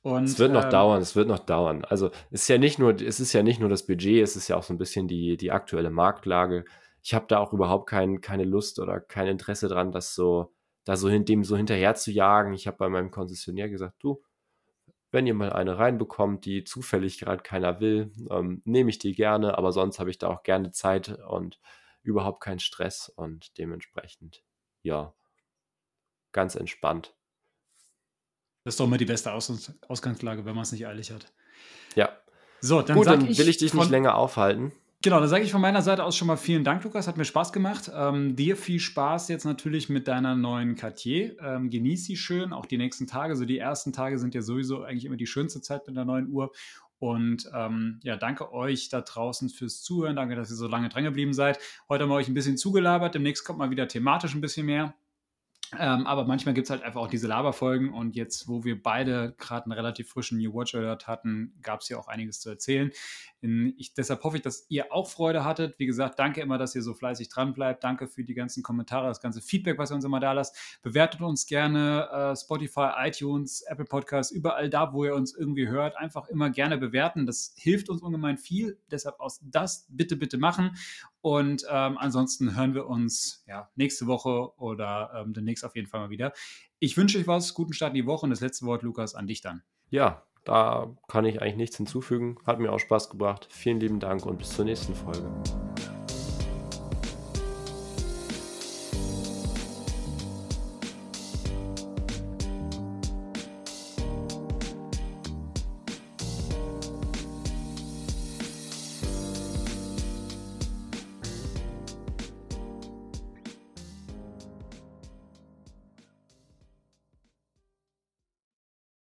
Und, es wird noch ähm, dauern, es wird noch dauern. Also es ist ja nicht nur, es ist ja nicht nur das Budget, es ist ja auch so ein bisschen die, die aktuelle Marktlage. Ich habe da auch überhaupt kein, keine Lust oder kein Interesse dran, das so, da so dem so hinterher zu jagen. Ich habe bei meinem Konzessionär gesagt, du, wenn ihr mal eine reinbekommt, die zufällig gerade keiner will, ähm, nehme ich die gerne, aber sonst habe ich da auch gerne Zeit und überhaupt keinen Stress und dementsprechend, ja, ganz entspannt. Das ist doch immer die beste Aus Ausgangslage, wenn man es nicht eilig hat. Ja. So, dann, Gut, dann will ich dich nicht länger aufhalten. Genau, dann sage ich von meiner Seite aus schon mal vielen Dank, Lukas. Hat mir Spaß gemacht. Ähm, dir viel Spaß jetzt natürlich mit deiner neuen Cartier. Ähm, genieß sie schön, auch die nächsten Tage. So die ersten Tage sind ja sowieso eigentlich immer die schönste Zeit mit der neuen Uhr. Und ähm, ja, danke euch da draußen fürs Zuhören. Danke, dass ihr so lange dran geblieben seid. Heute haben wir euch ein bisschen zugelabert. Demnächst kommt mal wieder thematisch ein bisschen mehr. Ähm, aber manchmal gibt es halt einfach auch diese Laberfolgen und jetzt, wo wir beide gerade einen relativ frischen New Watch Alert hatten, gab es hier auch einiges zu erzählen. Ich, deshalb hoffe ich, dass ihr auch Freude hattet. Wie gesagt, danke immer, dass ihr so fleißig dran bleibt. Danke für die ganzen Kommentare, das ganze Feedback, was ihr uns immer da lasst. Bewertet uns gerne äh, Spotify, iTunes, Apple Podcasts, überall da, wo ihr uns irgendwie hört. Einfach immer gerne bewerten. Das hilft uns ungemein viel. Deshalb aus das bitte, bitte machen. Und ähm, ansonsten hören wir uns ja, nächste Woche oder ähm, demnächst auf jeden Fall mal wieder. Ich wünsche euch was, guten Start in die Woche und das letzte Wort, Lukas, an dich dann. Ja, da kann ich eigentlich nichts hinzufügen. Hat mir auch Spaß gebracht. Vielen lieben Dank und bis zur nächsten Folge.